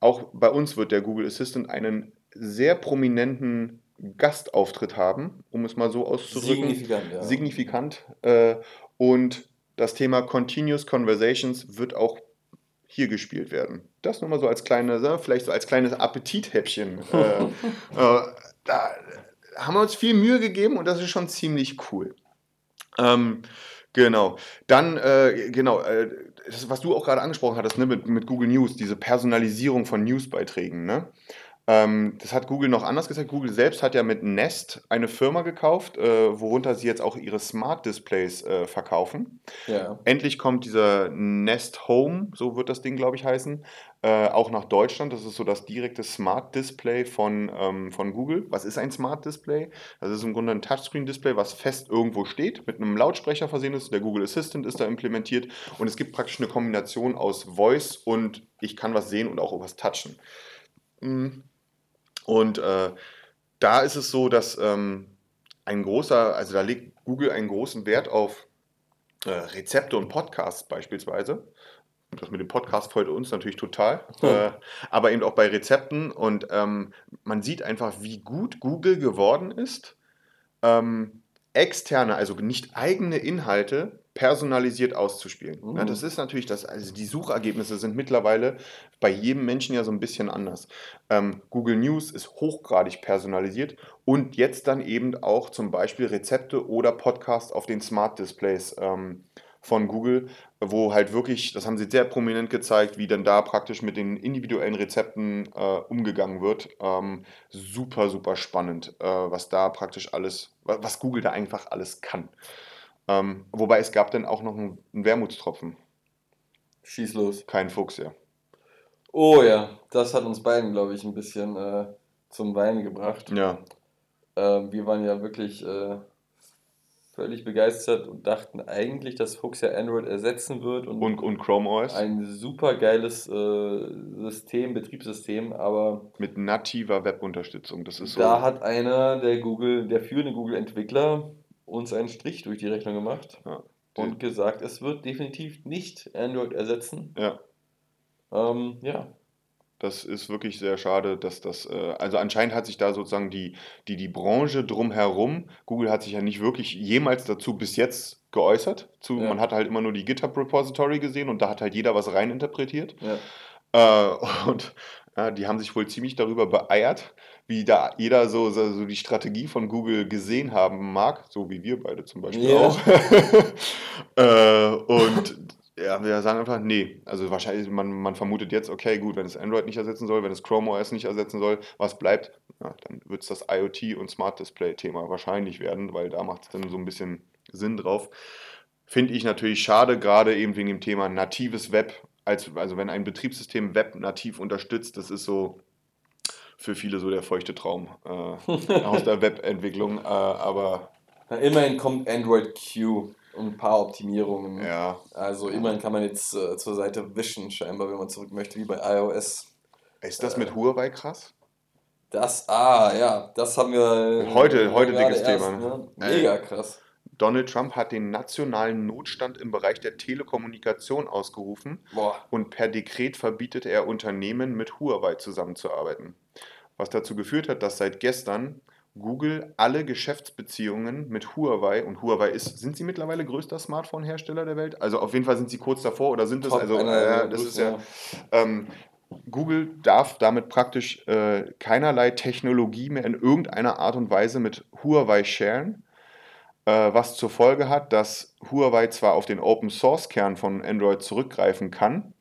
auch bei uns wird der Google Assistant einen sehr prominenten Gastauftritt haben, um es mal so auszudrücken. Signifikant, ja. Signifikant. Äh, und das Thema Continuous Conversations wird auch hier gespielt werden. Das nur mal so als kleine, ne, vielleicht so als kleines Appetithäppchen. äh, äh, da haben wir uns viel Mühe gegeben und das ist schon ziemlich cool. Ähm, genau. Dann, äh, genau, äh, das, was du auch gerade angesprochen hattest, ne, mit, mit Google News, diese Personalisierung von Newsbeiträgen, ne? Ähm, das hat Google noch anders gesagt. Google selbst hat ja mit Nest eine Firma gekauft, äh, worunter sie jetzt auch ihre Smart Displays äh, verkaufen. Ja. Endlich kommt dieser Nest Home, so wird das Ding, glaube ich, heißen, äh, auch nach Deutschland. Das ist so das direkte Smart Display von, ähm, von Google. Was ist ein Smart Display? Das ist im Grunde ein Touchscreen-Display, was fest irgendwo steht, mit einem Lautsprecher versehen ist. Der Google Assistant ist da implementiert und es gibt praktisch eine Kombination aus Voice und ich kann was sehen und auch was touchen. Mhm. Und äh, da ist es so, dass ähm, ein großer, also da legt Google einen großen Wert auf äh, Rezepte und Podcasts beispielsweise. Das mit dem Podcast freut uns natürlich total, äh, aber eben auch bei Rezepten. Und ähm, man sieht einfach, wie gut Google geworden ist, ähm, externe, also nicht eigene Inhalte personalisiert auszuspielen. Mhm. Ja, das ist natürlich das, also die Suchergebnisse sind mittlerweile bei jedem Menschen ja so ein bisschen anders. Ähm, Google News ist hochgradig personalisiert und jetzt dann eben auch zum Beispiel Rezepte oder Podcasts auf den Smart Displays ähm, von Google, wo halt wirklich, das haben sie sehr prominent gezeigt, wie dann da praktisch mit den individuellen Rezepten äh, umgegangen wird. Ähm, super, super spannend, äh, was da praktisch alles, was Google da einfach alles kann. Ähm, wobei es gab dann auch noch einen, einen Wermutstropfen. Schieß los. Kein Fuchs, ja. Oh ja, das hat uns beiden, glaube ich, ein bisschen äh, zum Weinen gebracht. Ja. Ähm, wir waren ja wirklich äh, völlig begeistert und dachten eigentlich, dass Fuchs ja Android ersetzen wird. Und, und, und Chrome OS. Ein super geiles äh, System, Betriebssystem, aber. Mit nativer Webunterstützung. Das ist so. Da hat einer der Google, der führende Google-Entwickler uns einen Strich durch die Rechnung gemacht ja, und gesagt, es wird definitiv nicht Android ersetzen. Ja. Ähm, ja. Das ist wirklich sehr schade, dass das, äh, also anscheinend hat sich da sozusagen die, die, die Branche drumherum, Google hat sich ja nicht wirklich jemals dazu bis jetzt geäußert. Zu, ja. Man hat halt immer nur die GitHub-Repository gesehen und da hat halt jeder was reininterpretiert. Ja. Äh, und ja, die haben sich wohl ziemlich darüber beeiert, wie da jeder so, so, so, die Strategie von Google gesehen haben mag, so wie wir beide zum Beispiel yeah. auch. äh, und ja, wir sagen einfach, nee. Also wahrscheinlich, man, man vermutet jetzt, okay, gut, wenn es Android nicht ersetzen soll, wenn es Chrome OS nicht ersetzen soll, was bleibt? Ja, dann wird es das IoT und Smart Display-Thema wahrscheinlich werden, weil da macht es dann so ein bisschen Sinn drauf. Finde ich natürlich schade, gerade eben wegen dem Thema natives Web. Als, also wenn ein Betriebssystem Web nativ unterstützt, das ist so, für viele so der feuchte Traum äh, aus der Webentwicklung. Äh, aber Na, immerhin kommt Android Q und ein paar Optimierungen. Ja. Also immerhin kann man jetzt äh, zur Seite wischen, scheinbar, wenn man zurück möchte, wie bei iOS. Ist das mit Huawei krass? Das, ah, ja, das haben wir. Heute, heute dickes erst, Thema. Ne? Mega krass. Donald Trump hat den nationalen Notstand im Bereich der Telekommunikation ausgerufen Boah. und per Dekret verbietet er Unternehmen mit Huawei zusammenzuarbeiten. Was dazu geführt hat, dass seit gestern Google alle Geschäftsbeziehungen mit Huawei und Huawei ist, sind sie mittlerweile größter Smartphone-Hersteller der Welt? Also auf jeden Fall sind sie kurz davor oder sind es, also äh, das ist ja, ähm, Google darf damit praktisch äh, keinerlei Technologie mehr in irgendeiner Art und Weise mit Huawei sharen was zur Folge hat, dass Huawei zwar auf den Open Source Kern von Android zurückgreifen kann,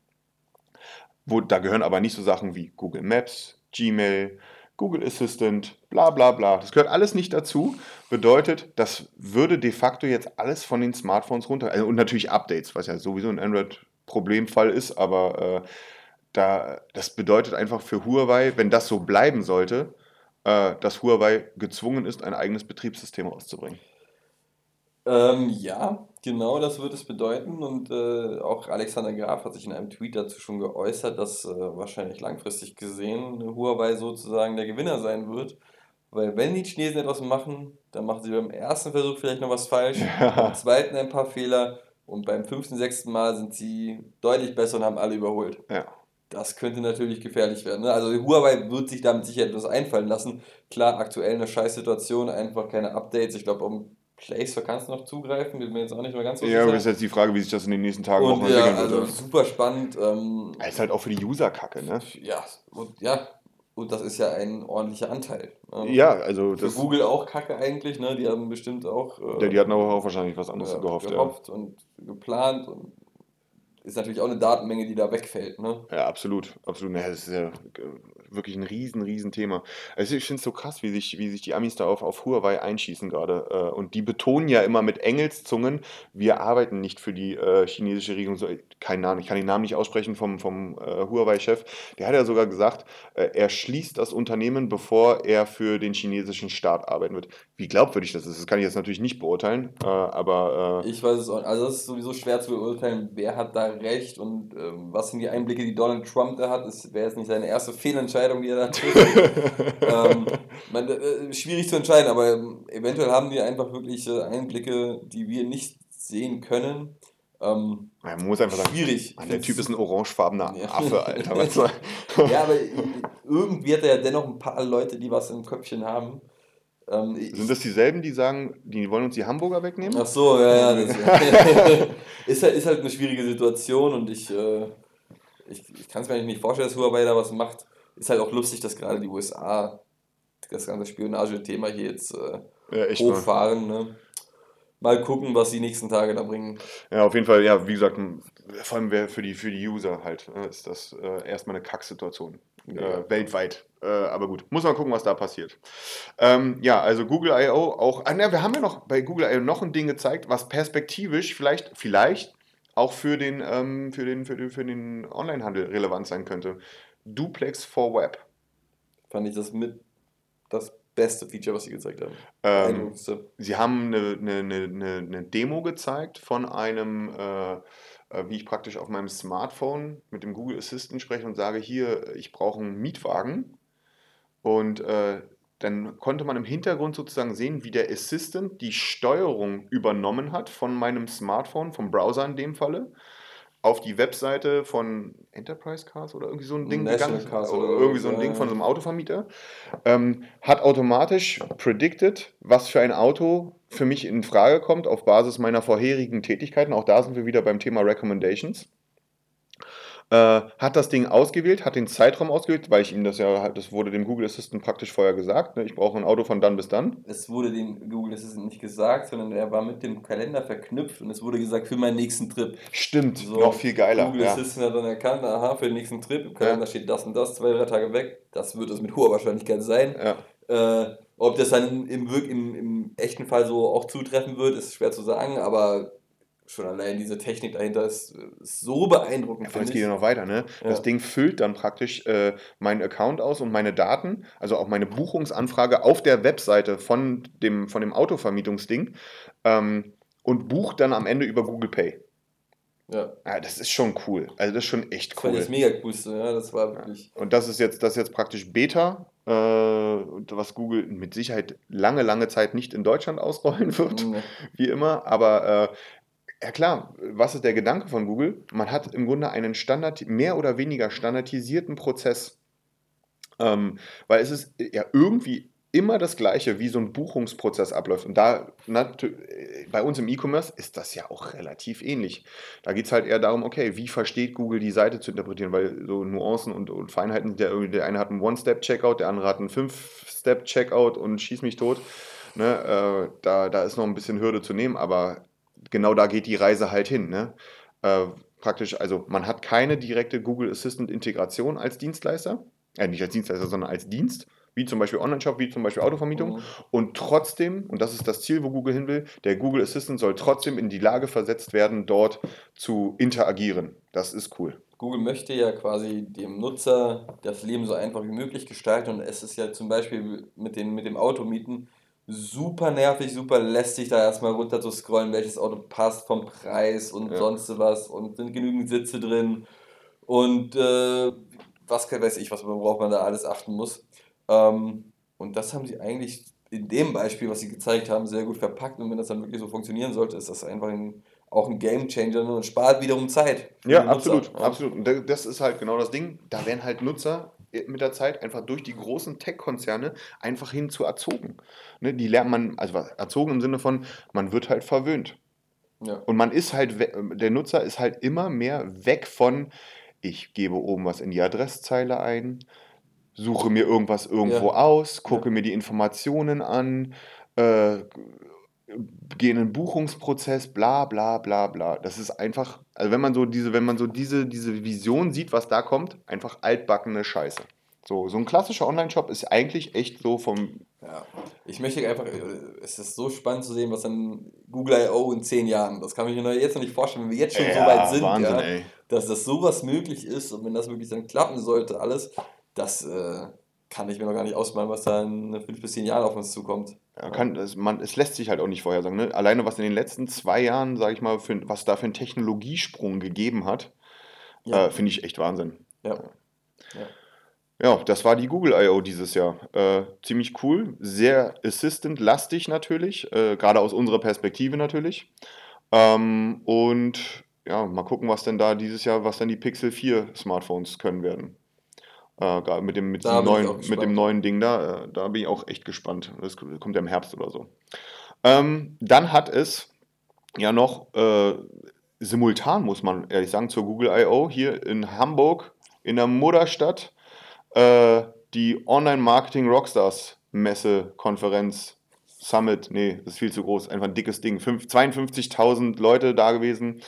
wo, da gehören aber nicht so Sachen wie Google Maps, Gmail, Google Assistant, bla bla bla. Das gehört alles nicht dazu. Bedeutet, das würde de facto jetzt alles von den Smartphones runter. Also, und natürlich Updates, was ja sowieso ein Android-Problemfall ist, aber äh, da, das bedeutet einfach für Huawei, wenn das so bleiben sollte, äh, dass Huawei gezwungen ist, ein eigenes Betriebssystem auszubringen. Ähm, ja, genau das wird es bedeuten. Und äh, auch Alexander Graf hat sich in einem Tweet dazu schon geäußert, dass äh, wahrscheinlich langfristig gesehen Huawei sozusagen der Gewinner sein wird. Weil wenn die Chinesen etwas machen, dann machen sie beim ersten Versuch vielleicht noch was falsch, beim zweiten ein paar Fehler und beim fünften, sechsten Mal sind sie deutlich besser und haben alle überholt. Ja. das könnte natürlich gefährlich werden. Ne? Also Huawei wird sich damit sicher etwas einfallen lassen. Klar, aktuell eine Scheißsituation, einfach keine Updates. Ich glaube, um Play Store kannst du noch zugreifen, wird mir jetzt auch nicht mehr ganz so Ja, aber ist jetzt die Frage, wie sich das in den nächsten Tagen und, ja, entwickeln wird. Also super spannend. Ähm, ist halt auch für die User kacke, ne? Ja, und ja, und das ist ja ein ordentlicher Anteil. Ähm, ja, also für Google auch kacke eigentlich, ne? Die haben bestimmt auch. Äh, ja, die hatten auch wahrscheinlich was anderes äh, gehofft. Gehofft ja. und geplant und ist natürlich auch eine Datenmenge, die da wegfällt. Ne? Ja, absolut. absolut. Ja, das ist ja wirklich ein riesen, riesen Thema. Also ich finde es so krass, wie sich, wie sich die Amis da auf, auf Huawei einschießen gerade. Äh, und die betonen ja immer mit Engelszungen, wir arbeiten nicht für die äh, chinesische Regierung. So, kein Namen, ich kann den Namen nicht aussprechen vom, vom äh, Huawei-Chef. Der hat ja sogar gesagt, äh, er schließt das Unternehmen, bevor er für den chinesischen Staat arbeiten wird. Wie glaubwürdig das ist, das kann ich jetzt natürlich nicht beurteilen, äh, aber... Äh, ich weiß es auch. Also es ist sowieso schwer zu beurteilen, wer hat da recht und ähm, was sind die Einblicke, die Donald Trump da hat. Es wäre jetzt nicht seine erste Fehlentscheidung Entscheidung, die er da trifft. ähm, äh, schwierig zu entscheiden, aber ähm, eventuell haben die einfach wirklich äh, Einblicke, die wir nicht sehen können. Ähm, man muss einfach sagen, schwierig. Mann, der Typ ist ein orangefarbener ja. Affe, Alter. ja, aber irgendwie hat er ja dennoch ein paar Leute, die was im Köpfchen haben. Ähm, Sind das dieselben, die sagen, die wollen uns die Hamburger wegnehmen? Ach so, ja, ja. Das, ist, halt, ist halt eine schwierige Situation und ich, äh, ich, ich kann es mir eigentlich nicht vorstellen, dass Huawei da was macht ist halt auch lustig, dass gerade die USA das ganze Spionage-Thema hier jetzt äh, ja, hochfahren. Mal. Ne? mal gucken, was die nächsten Tage da bringen. Ja, auf jeden Fall, ja, wie gesagt, vor allem für die, für die User halt, ne, ist das äh, erstmal eine Kacksituation. Äh, ja. weltweit. Äh, aber gut, muss man gucken, was da passiert. Ähm, ja, also Google I.O. auch. Ah, na, wir haben ja noch bei Google I.O. noch ein Ding gezeigt, was perspektivisch vielleicht, vielleicht auch für den, ähm, für den, für den, für den Onlinehandel relevant sein könnte. Duplex for Web. Fand ich das mit das beste Feature, was sie gezeigt haben. Ähm, sie haben eine, eine, eine, eine, Demo gezeigt von einem, äh, äh, wie ich praktisch auf meinem Smartphone mit dem Google Assistant spreche und sage, hier, ich brauche einen Mietwagen. Und äh, dann konnte man im Hintergrund sozusagen sehen, wie der Assistant die Steuerung übernommen hat von meinem Smartphone, vom Browser in dem Falle auf die Webseite von Enterprise Cars oder irgendwie so ein Ding National gegangen, Cars oder irgendwie so ein Ding von so einem Autovermieter, ähm, hat automatisch predicted, was für ein Auto für mich in Frage kommt auf Basis meiner vorherigen Tätigkeiten. Auch da sind wir wieder beim Thema Recommendations. Äh, hat das Ding ausgewählt, hat den Zeitraum ausgewählt, weil ich ihm das ja, das wurde dem Google Assistant praktisch vorher gesagt, ne? ich brauche ein Auto von dann bis dann. Es wurde dem Google Assistant nicht gesagt, sondern er war mit dem Kalender verknüpft und es wurde gesagt für meinen nächsten Trip. Stimmt, so, noch viel geiler. Google ja. Assistant hat dann erkannt, aha, für den nächsten Trip, im Kalender ja. steht das und das, zwei, drei Tage weg, das wird es mit hoher Wahrscheinlichkeit sein. Ja. Äh, ob das dann im, im, im echten Fall so auch zutreffen wird, ist schwer zu sagen, aber schon allein diese Technik dahinter ist, so beeindruckend. Ja, es geht ja noch weiter, ne? Ja. Das Ding füllt dann praktisch äh, meinen Account aus und meine Daten, also auch meine Buchungsanfrage auf der Webseite von dem, von dem Autovermietungsding ähm, und bucht dann am Ende über Google Pay. Ja. ja. Das ist schon cool. Also das ist schon echt cool. Das ist mega cool, ja, das war wirklich. Und das ist jetzt, das ist jetzt praktisch Beta, äh, was Google mit Sicherheit lange, lange Zeit nicht in Deutschland ausrollen wird, mhm. wie immer. Aber äh, ja klar, was ist der Gedanke von Google? Man hat im Grunde einen Standard, mehr oder weniger standardisierten Prozess. Ähm, weil es ist ja irgendwie immer das Gleiche, wie so ein Buchungsprozess abläuft. Und da bei uns im E-Commerce ist das ja auch relativ ähnlich. Da geht es halt eher darum, okay, wie versteht Google die Seite zu interpretieren, weil so Nuancen und, und Feinheiten, der, der eine hat einen One-Step-Checkout, der andere hat einen Fünf-Step-Checkout und schieß mich tot. Ne, äh, da, da ist noch ein bisschen Hürde zu nehmen, aber genau da geht die Reise halt hin. Ne? Äh, praktisch, also man hat keine direkte Google Assistant Integration als Dienstleister, äh, nicht als Dienstleister, sondern als Dienst, wie zum Beispiel Online-Shop, wie zum Beispiel Autovermietung. Mhm. Und trotzdem, und das ist das Ziel, wo Google hin will, der Google Assistant soll trotzdem in die Lage versetzt werden, dort zu interagieren. Das ist cool. Google möchte ja quasi dem Nutzer das Leben so einfach wie möglich gestalten und es ist ja zum Beispiel mit, den, mit dem Automieten super nervig, super lästig, da erstmal runter zu scrollen, welches Auto passt vom Preis und ja. sonst was und sind genügend Sitze drin und äh, was weiß ich, was man braucht man da alles achten muss. Ähm, und das haben sie eigentlich in dem Beispiel, was sie gezeigt haben, sehr gut verpackt und wenn das dann wirklich so funktionieren sollte, ist das einfach ein auch ein Game Changer und spart wiederum Zeit. Ja, absolut, ja. absolut. Und das ist halt genau das Ding. Da werden halt Nutzer mit der Zeit einfach durch die großen Tech-Konzerne einfach hin zu erzogen. Ne, die lernt man, also erzogen im Sinne von, man wird halt verwöhnt. Ja. Und man ist halt, der Nutzer ist halt immer mehr weg von, ich gebe oben was in die Adresszeile ein, suche mir irgendwas irgendwo ja. aus, gucke ja. mir die Informationen an, äh, gehe in einen Buchungsprozess, bla bla bla bla. Das ist einfach, also wenn man so diese, wenn man so diese, diese Vision sieht, was da kommt, einfach altbackene Scheiße. So, so ein klassischer Online-Shop ist eigentlich echt so vom. Ja, ich möchte einfach, es ist so spannend zu sehen, was dann Google I.O. in zehn Jahren, das kann ich mir jetzt noch nicht vorstellen, wenn wir jetzt schon ja, so weit sind, Wahnsinn, ja, dass das sowas möglich ist und wenn das wirklich dann klappen sollte, alles, das äh, kann ich mir noch gar nicht ausmalen, was da in fünf bis zehn Jahren auf uns zukommt. Ja, kann, es, man, es lässt sich halt auch nicht vorhersagen. Ne? Alleine was in den letzten zwei Jahren, sage ich mal, für, was da für einen Technologiesprung gegeben hat, ja. äh, finde ich echt Wahnsinn. Ja. ja. Ja, das war die Google I.O. dieses Jahr. Äh, ziemlich cool, sehr Assistant-lastig natürlich, äh, gerade aus unserer Perspektive natürlich. Ähm, und ja, mal gucken, was denn da dieses Jahr, was dann die Pixel 4 Smartphones können werden. Äh, mit, dem, mit, neuen, mit dem neuen Ding da, äh, da bin ich auch echt gespannt. Das kommt ja im Herbst oder so. Ähm, dann hat es ja noch äh, simultan, muss man ehrlich sagen, zur Google I.O. hier in Hamburg, in der Mutterstadt, äh, die Online-Marketing Rockstars Messe, Konferenz, Summit, nee, das ist viel zu groß, einfach ein dickes Ding. 52.000 Leute da gewesen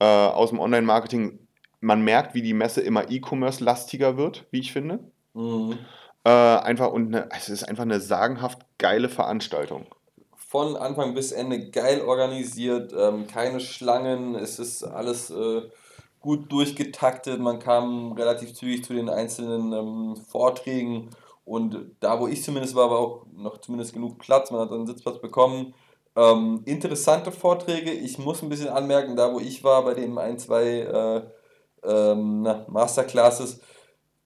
äh, aus dem Online-Marketing man merkt, wie die Messe immer E-Commerce-lastiger wird, wie ich finde. Mhm. Äh, einfach und eine, es ist einfach eine sagenhaft geile Veranstaltung. Von Anfang bis Ende geil organisiert, ähm, keine Schlangen, es ist alles äh, gut durchgetaktet, man kam relativ zügig zu den einzelnen ähm, Vorträgen und da, wo ich zumindest war, war auch noch zumindest genug Platz, man hat einen Sitzplatz bekommen. Ähm, interessante Vorträge, ich muss ein bisschen anmerken, da wo ich war, bei dem ein, zwei äh, ähm, na, Masterclasses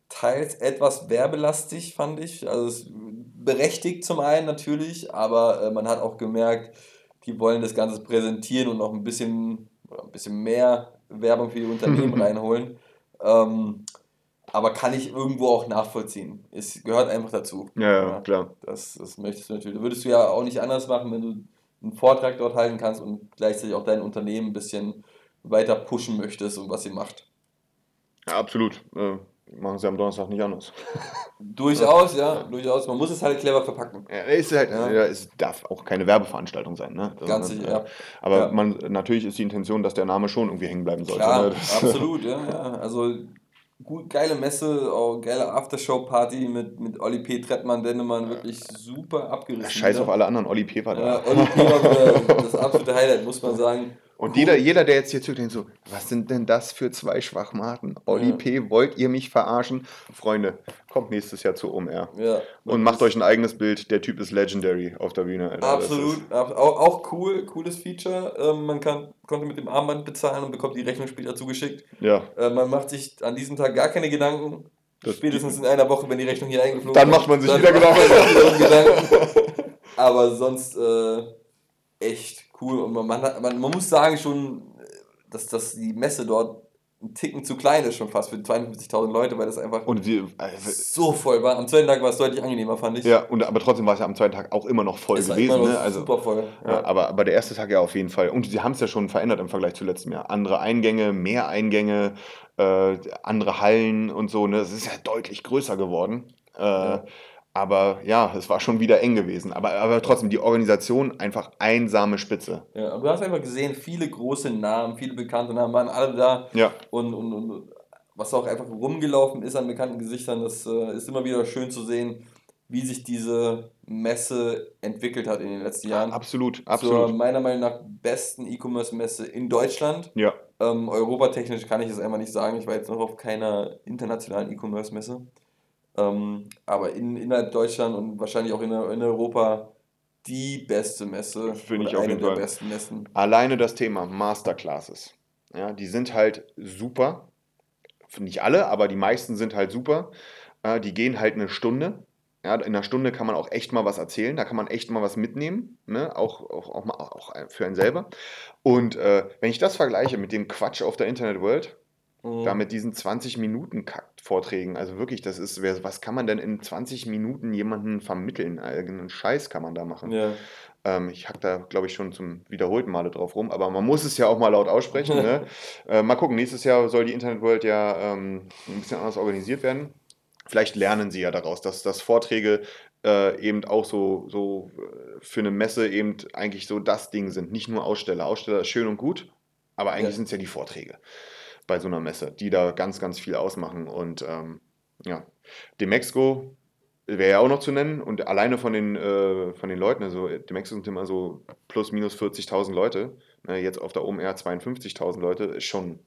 teils etwas werbelastig, fand ich. Also es berechtigt zum einen natürlich, aber äh, man hat auch gemerkt, die wollen das Ganze präsentieren und noch ein bisschen, ein bisschen mehr Werbung für die Unternehmen reinholen. Ähm, aber kann ich irgendwo auch nachvollziehen. Es gehört einfach dazu. Ja, ja, klar. Das, das möchtest du natürlich. Würdest du ja auch nicht anders machen, wenn du einen Vortrag dort halten kannst und gleichzeitig auch dein Unternehmen ein bisschen weiter pushen möchtest und was sie macht. Ja, absolut. Äh, machen sie am Donnerstag nicht anders. durchaus, ja, ja, durchaus. Man muss es halt clever verpacken. Ja, ist halt, ja. ja. es darf auch keine Werbeveranstaltung sein. Ne? Ganz sicher, ja. Aber Man, natürlich ist die Intention, dass der Name schon irgendwie hängen bleiben sollte. Klar, ne? absolut, ja, ja. Also gut, geile Messe, auch geile Aftershow-Party mit, mit Olli P. Trettmann, Dennemann, wirklich super abgerissen. Scheiß auf alle anderen, Olli P. war da. Ja, Olli P. war das absolute Highlight, muss man sagen. Und jeder, jeder, der jetzt hier zuhört, denkt so, was sind denn das für zwei Schwachmaten? Oli ja. P., wollt ihr mich verarschen? Freunde, kommt nächstes Jahr zu OMR. Ja, und macht euch ein eigenes Bild. Der Typ ist legendary auf der Bühne. Alter. Absolut. Auch, auch cool, cooles Feature. Ähm, man kann, konnte mit dem Armband bezahlen und bekommt die Rechnung später zugeschickt. Ja. Äh, man macht sich an diesem Tag gar keine Gedanken. Das Spätestens in einer Woche, wenn die Rechnung hier eingeflogen ist. Dann macht man sich wieder Gedanken. Aber sonst äh, echt cool. Und man, man, man, muss sagen schon, dass, dass die Messe dort ein Ticken zu klein ist schon fast für 52.000 Leute, weil das einfach und die, also so voll war. Am zweiten Tag war es deutlich angenehmer, fand ich. Ja, und, aber trotzdem war es ja am zweiten Tag auch immer noch voll es gewesen. Ne? Also, super voll. Ja. ja. aber, aber der erste Tag ja auf jeden Fall. Und sie haben es ja schon verändert im Vergleich zu letztem Jahr. Andere Eingänge, mehr Eingänge, äh, andere Hallen und so. Ne? Es ist ja deutlich größer geworden. Äh, ja. Aber ja, es war schon wieder eng gewesen. Aber, aber trotzdem, die Organisation einfach einsame Spitze. Ja, aber du hast einfach gesehen, viele große Namen, viele bekannte Namen waren alle da. Ja. Und, und, und was auch einfach rumgelaufen ist an bekannten Gesichtern, das äh, ist immer wieder schön zu sehen, wie sich diese Messe entwickelt hat in den letzten Jahren. Absolut, absolut. Zur meiner Meinung nach besten E-Commerce-Messe in Deutschland. Ja. Ähm, europatechnisch kann ich es einfach nicht sagen. Ich war jetzt noch auf keiner internationalen E-Commerce-Messe. Ähm, aber in, innerhalb Deutschland und wahrscheinlich auch in, in Europa die beste Messe. Finde ich auf jeden Fall. besten Messen. Alleine das Thema Masterclasses. Ja, die sind halt super. Nicht alle, aber die meisten sind halt super. Äh, die gehen halt eine Stunde. Ja, in einer Stunde kann man auch echt mal was erzählen, da kann man echt mal was mitnehmen, ne? auch, auch, auch, mal, auch für einen selber. Und äh, wenn ich das vergleiche mit dem Quatsch auf der Internet World, mhm. da mit diesen 20 Minuten Vorträgen, also wirklich, das ist, was kann man denn in 20 Minuten jemanden vermitteln? Irgendeinen Scheiß kann man da machen. Ja. Ähm, ich hack da, glaube ich, schon zum wiederholten Male drauf rum, aber man muss es ja auch mal laut aussprechen. ne? äh, mal gucken, nächstes Jahr soll die Internet World ja ähm, ein bisschen anders organisiert werden vielleicht lernen sie ja daraus, dass, dass Vorträge äh, eben auch so, so äh, für eine Messe eben eigentlich so das Ding sind. Nicht nur Aussteller. Aussteller ist schön und gut, aber eigentlich ja. sind es ja die Vorträge bei so einer Messe, die da ganz, ganz viel ausmachen. Und ähm, ja, Demexco wäre ja auch noch zu nennen und alleine von den, äh, von den Leuten, also Demexco sind immer so plus minus 40.000 Leute, ne, jetzt auf der OMR 52.000 Leute, ist schon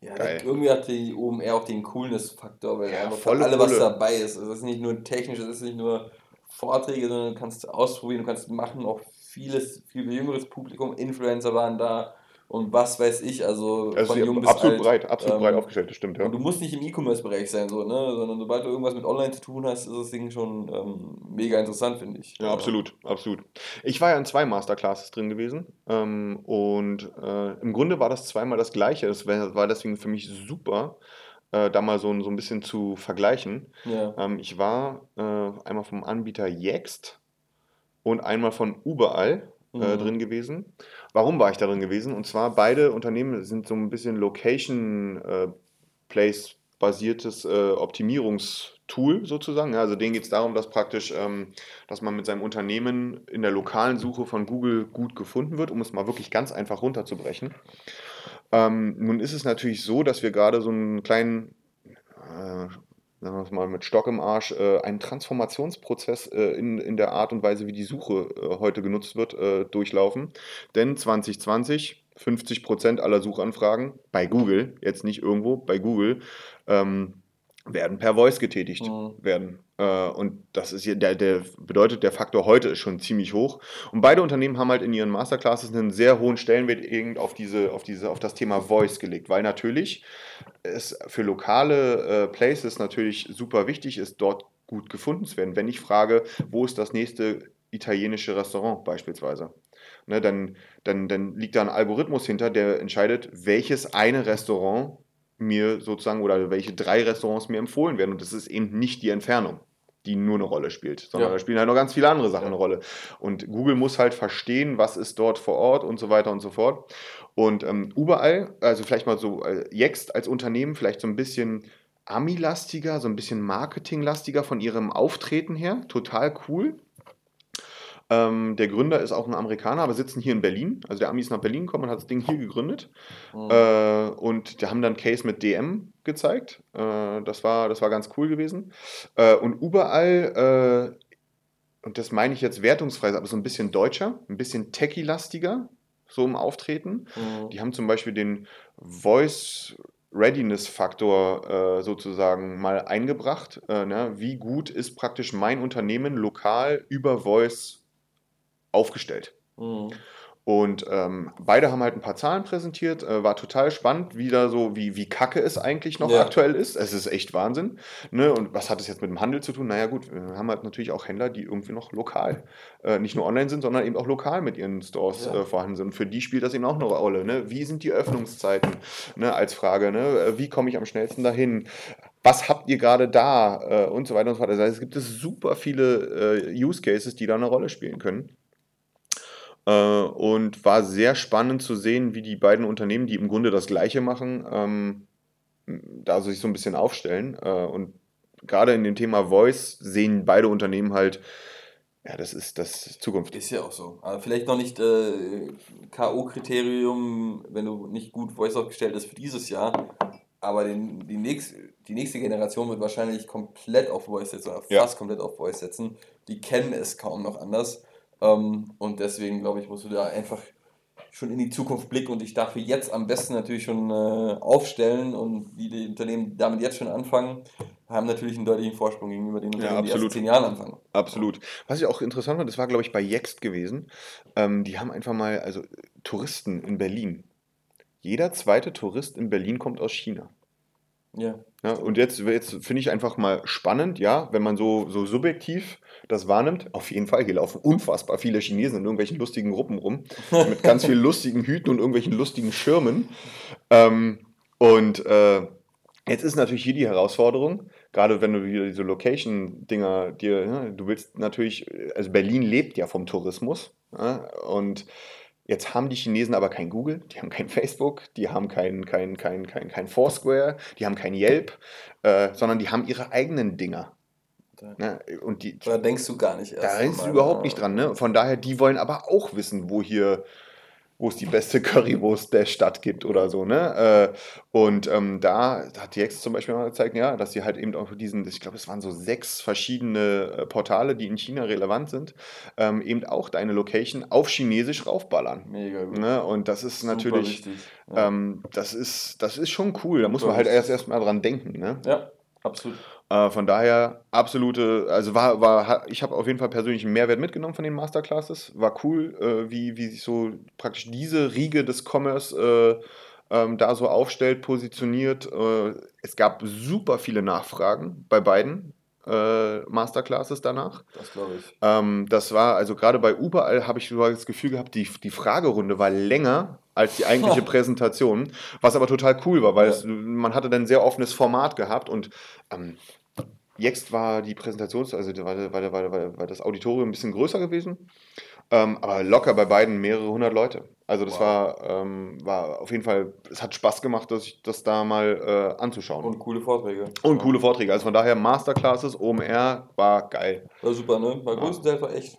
ja, Geil. irgendwie hat die OMR auch den Coolness-Faktor, weil ja, einfach für alle was dabei ist. Also es ist nicht nur technisch, es ist nicht nur Vorträge, sondern du kannst ausprobieren, du kannst machen, auch vieles, viel jüngeres Publikum, Influencer waren da, und was weiß ich, also von also jung bis absolut alt. breit, absolut ähm, breit aufgestellt, das stimmt, ja. Und du musst nicht im E-Commerce-Bereich sein, so, ne? sondern sobald du irgendwas mit Online zu tun hast, ist das Ding schon ähm, mega interessant, finde ich. Ja, absolut, absolut. Ich war ja in zwei Masterclasses drin gewesen ähm, und äh, im Grunde war das zweimal das Gleiche. Das war deswegen für mich super, äh, da mal so, so ein bisschen zu vergleichen. Ja. Ähm, ich war äh, einmal vom Anbieter Yext und einmal von Überall äh, mhm. drin gewesen. Warum war ich da drin gewesen? Und zwar beide Unternehmen sind so ein bisschen Location-Place-basiertes äh, Optimierungstool sozusagen. Ja, also denen geht es darum, dass praktisch, ähm, dass man mit seinem Unternehmen in der lokalen Suche von Google gut gefunden wird, um es mal wirklich ganz einfach runterzubrechen. Ähm, nun ist es natürlich so, dass wir gerade so einen kleinen äh, sagen wir es mal mit Stock im Arsch, äh, einen Transformationsprozess äh, in, in der Art und Weise, wie die Suche äh, heute genutzt wird, äh, durchlaufen. Denn 2020 50 Prozent aller Suchanfragen bei Google, jetzt nicht irgendwo, bei Google, ähm, werden per Voice getätigt mhm. werden. Äh, und das ist der, der bedeutet, der Faktor heute ist schon ziemlich hoch. Und beide Unternehmen haben halt in ihren Masterclasses einen sehr hohen Stellenwert auf diese, auf diese, auf das Thema Voice gelegt, weil natürlich es für lokale äh, Places natürlich super wichtig ist, dort gut gefunden zu werden. Wenn ich frage, wo ist das nächste italienische Restaurant beispielsweise, ne, dann, dann, dann liegt da ein Algorithmus hinter, der entscheidet, welches eine Restaurant mir sozusagen oder welche drei Restaurants mir empfohlen werden. Und das ist eben nicht die Entfernung, die nur eine Rolle spielt, sondern ja. da spielen halt noch ganz viele andere Sachen ja. eine Rolle. Und Google muss halt verstehen, was ist dort vor Ort und so weiter und so fort. Und ähm, überall, also vielleicht mal so äh, jetzt als Unternehmen vielleicht so ein bisschen Ami-lastiger, so ein bisschen Marketing-lastiger von ihrem Auftreten her. Total cool. Ähm, der Gründer ist auch ein Amerikaner, aber sitzen hier in Berlin. Also der Ami ist nach Berlin gekommen und hat das Ding hier gegründet. Mhm. Äh, und die haben dann Case mit DM gezeigt. Äh, das, war, das war ganz cool gewesen. Äh, und überall, äh, und das meine ich jetzt wertungsfrei, aber so ein bisschen deutscher, ein bisschen techie-lastiger, so im Auftreten. Mhm. Die haben zum Beispiel den Voice Readiness-Faktor äh, sozusagen mal eingebracht. Äh, ne? Wie gut ist praktisch mein Unternehmen lokal über Voice aufgestellt. Mhm. Und ähm, beide haben halt ein paar Zahlen präsentiert, äh, war total spannend, wie da so, wie, wie kacke es eigentlich noch ja. aktuell ist. Es ist echt Wahnsinn. Ne? Und was hat es jetzt mit dem Handel zu tun? Naja, gut, wir haben halt natürlich auch Händler, die irgendwie noch lokal, äh, nicht nur online sind, sondern eben auch lokal mit ihren Stores ja. äh, vorhanden sind. Und für die spielt das eben auch eine Rolle. Ne? Wie sind die Öffnungszeiten ne? als Frage? Ne? Äh, wie komme ich am schnellsten dahin? was habt ihr gerade da äh, und so weiter und so weiter. Das heißt, es gibt super viele äh, Use Cases, die da eine Rolle spielen können. Äh, und war sehr spannend zu sehen, wie die beiden Unternehmen, die im Grunde das Gleiche machen, ähm, da sich so ein bisschen aufstellen. Äh, und gerade in dem Thema Voice sehen beide Unternehmen halt, ja, das ist das Zukunft. Ist ja auch so. Aber vielleicht noch nicht äh, K.O.-Kriterium, wenn du nicht gut Voice aufgestellt bist für dieses Jahr. Aber den, die, nächst, die nächste Generation wird wahrscheinlich komplett auf Voice setzen oder ja. fast komplett auf Voice setzen. Die kennen es kaum noch anders. Ähm, und deswegen, glaube ich, musst du da einfach schon in die Zukunft blicken und dich dafür jetzt am besten natürlich schon äh, aufstellen und wie die Unternehmen damit jetzt schon anfangen, haben natürlich einen deutlichen Vorsprung gegenüber den Unternehmen, ja, die erst zehn Jahren anfangen. Absolut. Was ich auch interessant fand, das war, glaube ich, bei Jext gewesen. Ähm, die haben einfach mal, also Touristen in Berlin. Jeder zweite Tourist in Berlin kommt aus China. Ja. ja und jetzt, jetzt finde ich einfach mal spannend, ja, wenn man so, so subjektiv das wahrnimmt. Auf jeden Fall, hier laufen unfassbar viele Chinesen in irgendwelchen lustigen Gruppen rum, mit ganz vielen lustigen Hüten und irgendwelchen lustigen Schirmen. Ähm, und äh, jetzt ist natürlich hier die Herausforderung, gerade wenn du wieder diese Location-Dinger dir, ne, du willst natürlich, also Berlin lebt ja vom Tourismus. Ja, und Jetzt haben die Chinesen aber kein Google, die haben kein Facebook, die haben kein, kein, kein, kein, kein Foursquare, die haben kein Yelp, äh, sondern die haben ihre eigenen Dinger. Ne? Und die, da denkst du gar nicht erst. Da denkst du überhaupt nicht dran. Ne? Von daher, die wollen aber auch wissen, wo hier wo es die beste Currywurst der Stadt gibt oder so. Ne? Äh, und ähm, da hat die Hex zum Beispiel mal gezeigt, ja, dass sie halt eben auch diesen, ich glaube, es waren so sechs verschiedene äh, Portale, die in China relevant sind, ähm, eben auch deine Location auf Chinesisch raufballern. Mega gut. Ne? Und das ist Super natürlich, ja. ähm, das, ist, das ist schon cool. Da Super muss man halt erst erstmal dran denken. Ne? Ja, absolut. Äh, von daher absolute, also war, war ich habe auf jeden Fall persönlich einen Mehrwert mitgenommen von den Masterclasses. War cool, äh, wie, wie sich so praktisch diese Riege des Commerce äh, ähm, da so aufstellt, positioniert. Äh, es gab super viele Nachfragen bei beiden. Äh, Masterclasses danach. Das glaube ich. Ähm, das war, also gerade bei überall habe ich das Gefühl gehabt, die, die Fragerunde war länger als die eigentliche Präsentation, was aber total cool war, weil ja. es, man hatte dann ein sehr offenes Format gehabt und ähm, jetzt war die Präsentation, also war, war, war, war, das Auditorium ein bisschen größer gewesen, ähm, aber locker bei beiden mehrere hundert Leute. Also das wow. war, ähm, war auf jeden Fall, es hat Spaß gemacht, dass ich das da mal äh, anzuschauen. Und coole Vorträge. Und ja. coole Vorträge. Also von daher Masterclasses, OMR, war geil. War super, ne? War ja. größtenteils war echt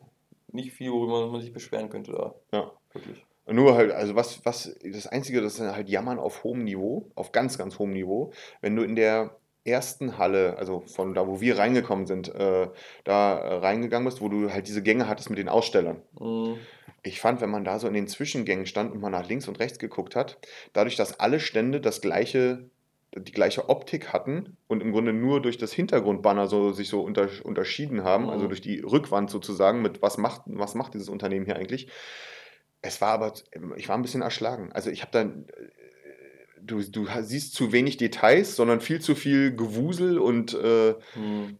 nicht viel, worüber man sich beschweren könnte da. Ja. Wirklich. Nur halt, also was, was, das Einzige, das ist halt Jammern auf hohem Niveau, auf ganz, ganz hohem Niveau. Wenn du in der ersten Halle, also von da, wo wir reingekommen sind, äh, da äh, reingegangen bist, wo du halt diese Gänge hattest mit den Ausstellern. Mhm. Ich fand, wenn man da so in den Zwischengängen stand und mal nach links und rechts geguckt hat, dadurch, dass alle Stände das gleiche, die gleiche Optik hatten und im Grunde nur durch das Hintergrundbanner so, sich so unter, unterschieden haben, also mhm. also durch die Rückwand sozusagen, mit was macht, was macht dieses Unternehmen hier eigentlich, es war aber, ich war ein bisschen erschlagen. Also ich habe dann, du, du siehst zu wenig Details, sondern viel zu viel Gewusel und äh, hm.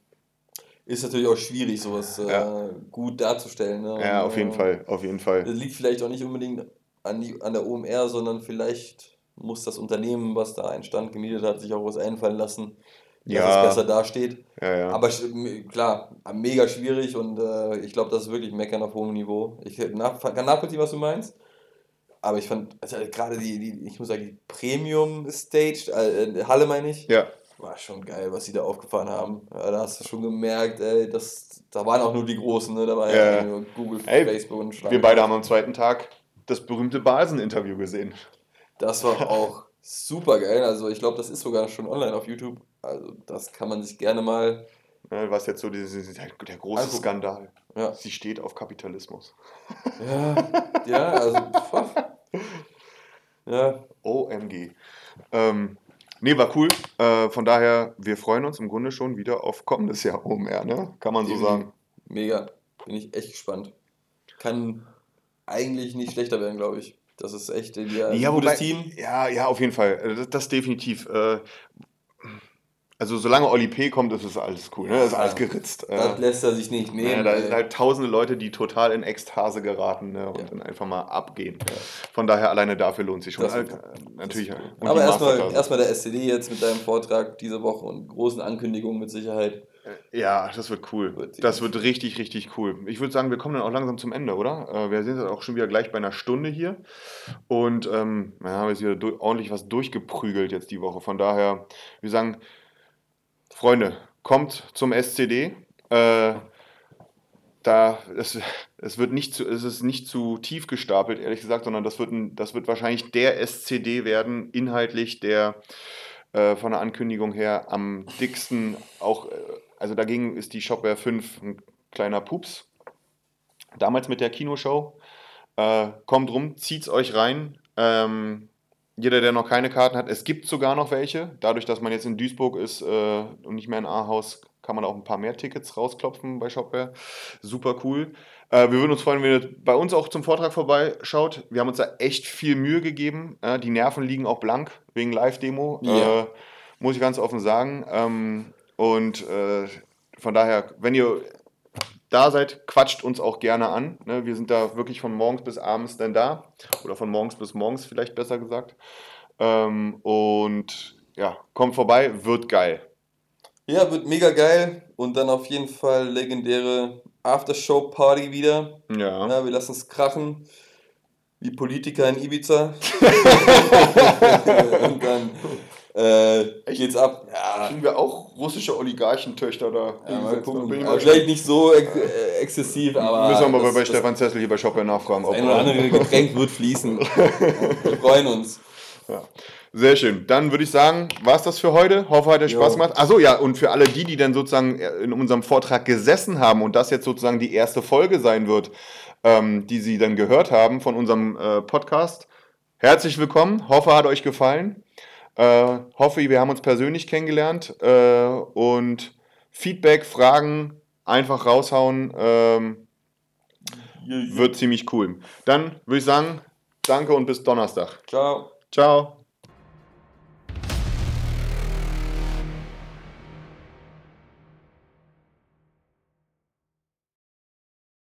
Ist natürlich auch schwierig, sowas äh, ja. gut darzustellen. Ne? Ja, auf jeden äh, Fall, auf jeden Fall. Das liegt vielleicht auch nicht unbedingt an, die, an der OMR, sondern vielleicht muss das Unternehmen, was da einen Stand gemietet hat, sich auch was einfallen lassen, dass ja. es besser dasteht. Ja, ja. Aber klar, mega schwierig und äh, ich glaube, das ist wirklich Meckern auf hohem Niveau. Ich nach, kann nachvollziehen, was du meinst. Aber ich fand, also gerade die, die, ich muss sagen, die Premium Stage, äh, Halle meine ich, ja. War schon geil, was sie da aufgefahren haben. Ja, da hast du schon gemerkt, ey, das, da waren auch nur die Großen, ne? da war ja, ja Google, ey, Facebook und Schlangen. Wir beide haben am zweiten Tag das berühmte Basen-Interview gesehen. Das war auch super geil. Also ich glaube, das ist sogar schon online auf YouTube. Also das kann man sich gerne mal. Ja, was jetzt so dieses, der, der große also, Skandal. Ja. Sie steht auf Kapitalismus. Ja, ja also. ja. OMG. Ähm, nee, war cool. Äh, von daher, wir freuen uns im Grunde schon wieder auf kommendes Jahr OMR, ne? Kann man so sagen. Mega. Bin ich echt gespannt. Kann eigentlich nicht schlechter werden, glaube ich. Das ist echt ein ja, gutes Team. Ja, ja, auf jeden Fall. Das, das definitiv. Äh, also solange Oli P. kommt, ist es alles cool, ne? Das ist alles geritzt. Das lässt er sich nicht nehmen. Ja, da sind halt tausende Leute, die total in Ekstase geraten ne? und ja. dann einfach mal abgehen. Ja. Von daher alleine dafür lohnt sich schon. Das äh, natürlich. Aber erstmal erst der SCD jetzt mit deinem Vortrag diese Woche und großen Ankündigungen mit Sicherheit. Äh, ja, das wird cool. Das wird richtig, richtig cool. Ich würde sagen, wir kommen dann auch langsam zum Ende, oder? Äh, wir sind jetzt auch schon wieder gleich bei einer Stunde hier. Und ähm, dann haben jetzt wieder ordentlich was durchgeprügelt jetzt die Woche. Von daher, wir sagen, Freunde, kommt zum SCD. Äh, da, es, es, wird nicht zu, es ist nicht zu tief gestapelt, ehrlich gesagt, sondern das wird, ein, das wird wahrscheinlich der SCD werden, inhaltlich, der äh, von der Ankündigung her am dicksten auch, äh, also dagegen ist die Shopware 5 ein kleiner Pups. Damals mit der Kinoshow. Äh, kommt rum, zieht's euch rein. Ähm, jeder, der noch keine Karten hat, es gibt sogar noch welche. Dadurch, dass man jetzt in Duisburg ist äh, und nicht mehr in Ahaus, kann man auch ein paar mehr Tickets rausklopfen bei Shopware. Super cool. Äh, wir würden uns freuen, wenn ihr bei uns auch zum Vortrag vorbeischaut. Wir haben uns da echt viel Mühe gegeben. Äh, die Nerven liegen auch blank wegen Live-Demo. Ja. Äh, muss ich ganz offen sagen. Ähm, und äh, von daher, wenn ihr da seid, quatscht uns auch gerne an. Ne? Wir sind da wirklich von morgens bis abends dann da. Oder von morgens bis morgens vielleicht besser gesagt. Ähm, und ja, kommt vorbei, wird geil. Ja, wird mega geil. Und dann auf jeden Fall legendäre Aftershow-Party wieder. Ja. ja. Wir lassen es krachen. Wie Politiker in Ibiza. und dann äh, geht's ab. Ja. Kriegen wir auch russische Oligarchentöchter da. Ja, mal gucken. Also vielleicht nicht so ex äh, exzessiv, aber. Müssen wir mal das, bei das Stefan Zessel hier bei Shopware nachfragen. Ob ein oder andere Getränk wird fließen. wir freuen uns. Ja. Sehr schön. Dann würde ich sagen, war es das für heute. Hoffe, hat euch Spaß gemacht. Achso, ja, und für alle die, die dann sozusagen in unserem Vortrag gesessen haben und das jetzt sozusagen die erste Folge sein wird, ähm, die sie dann gehört haben von unserem äh, Podcast. Herzlich willkommen. Hoffe, hat euch gefallen. Äh, hoffe, wir haben uns persönlich kennengelernt äh, und Feedback, Fragen einfach raushauen. Ähm, wird ziemlich cool. Dann würde ich sagen, danke und bis Donnerstag. Ciao. Ciao.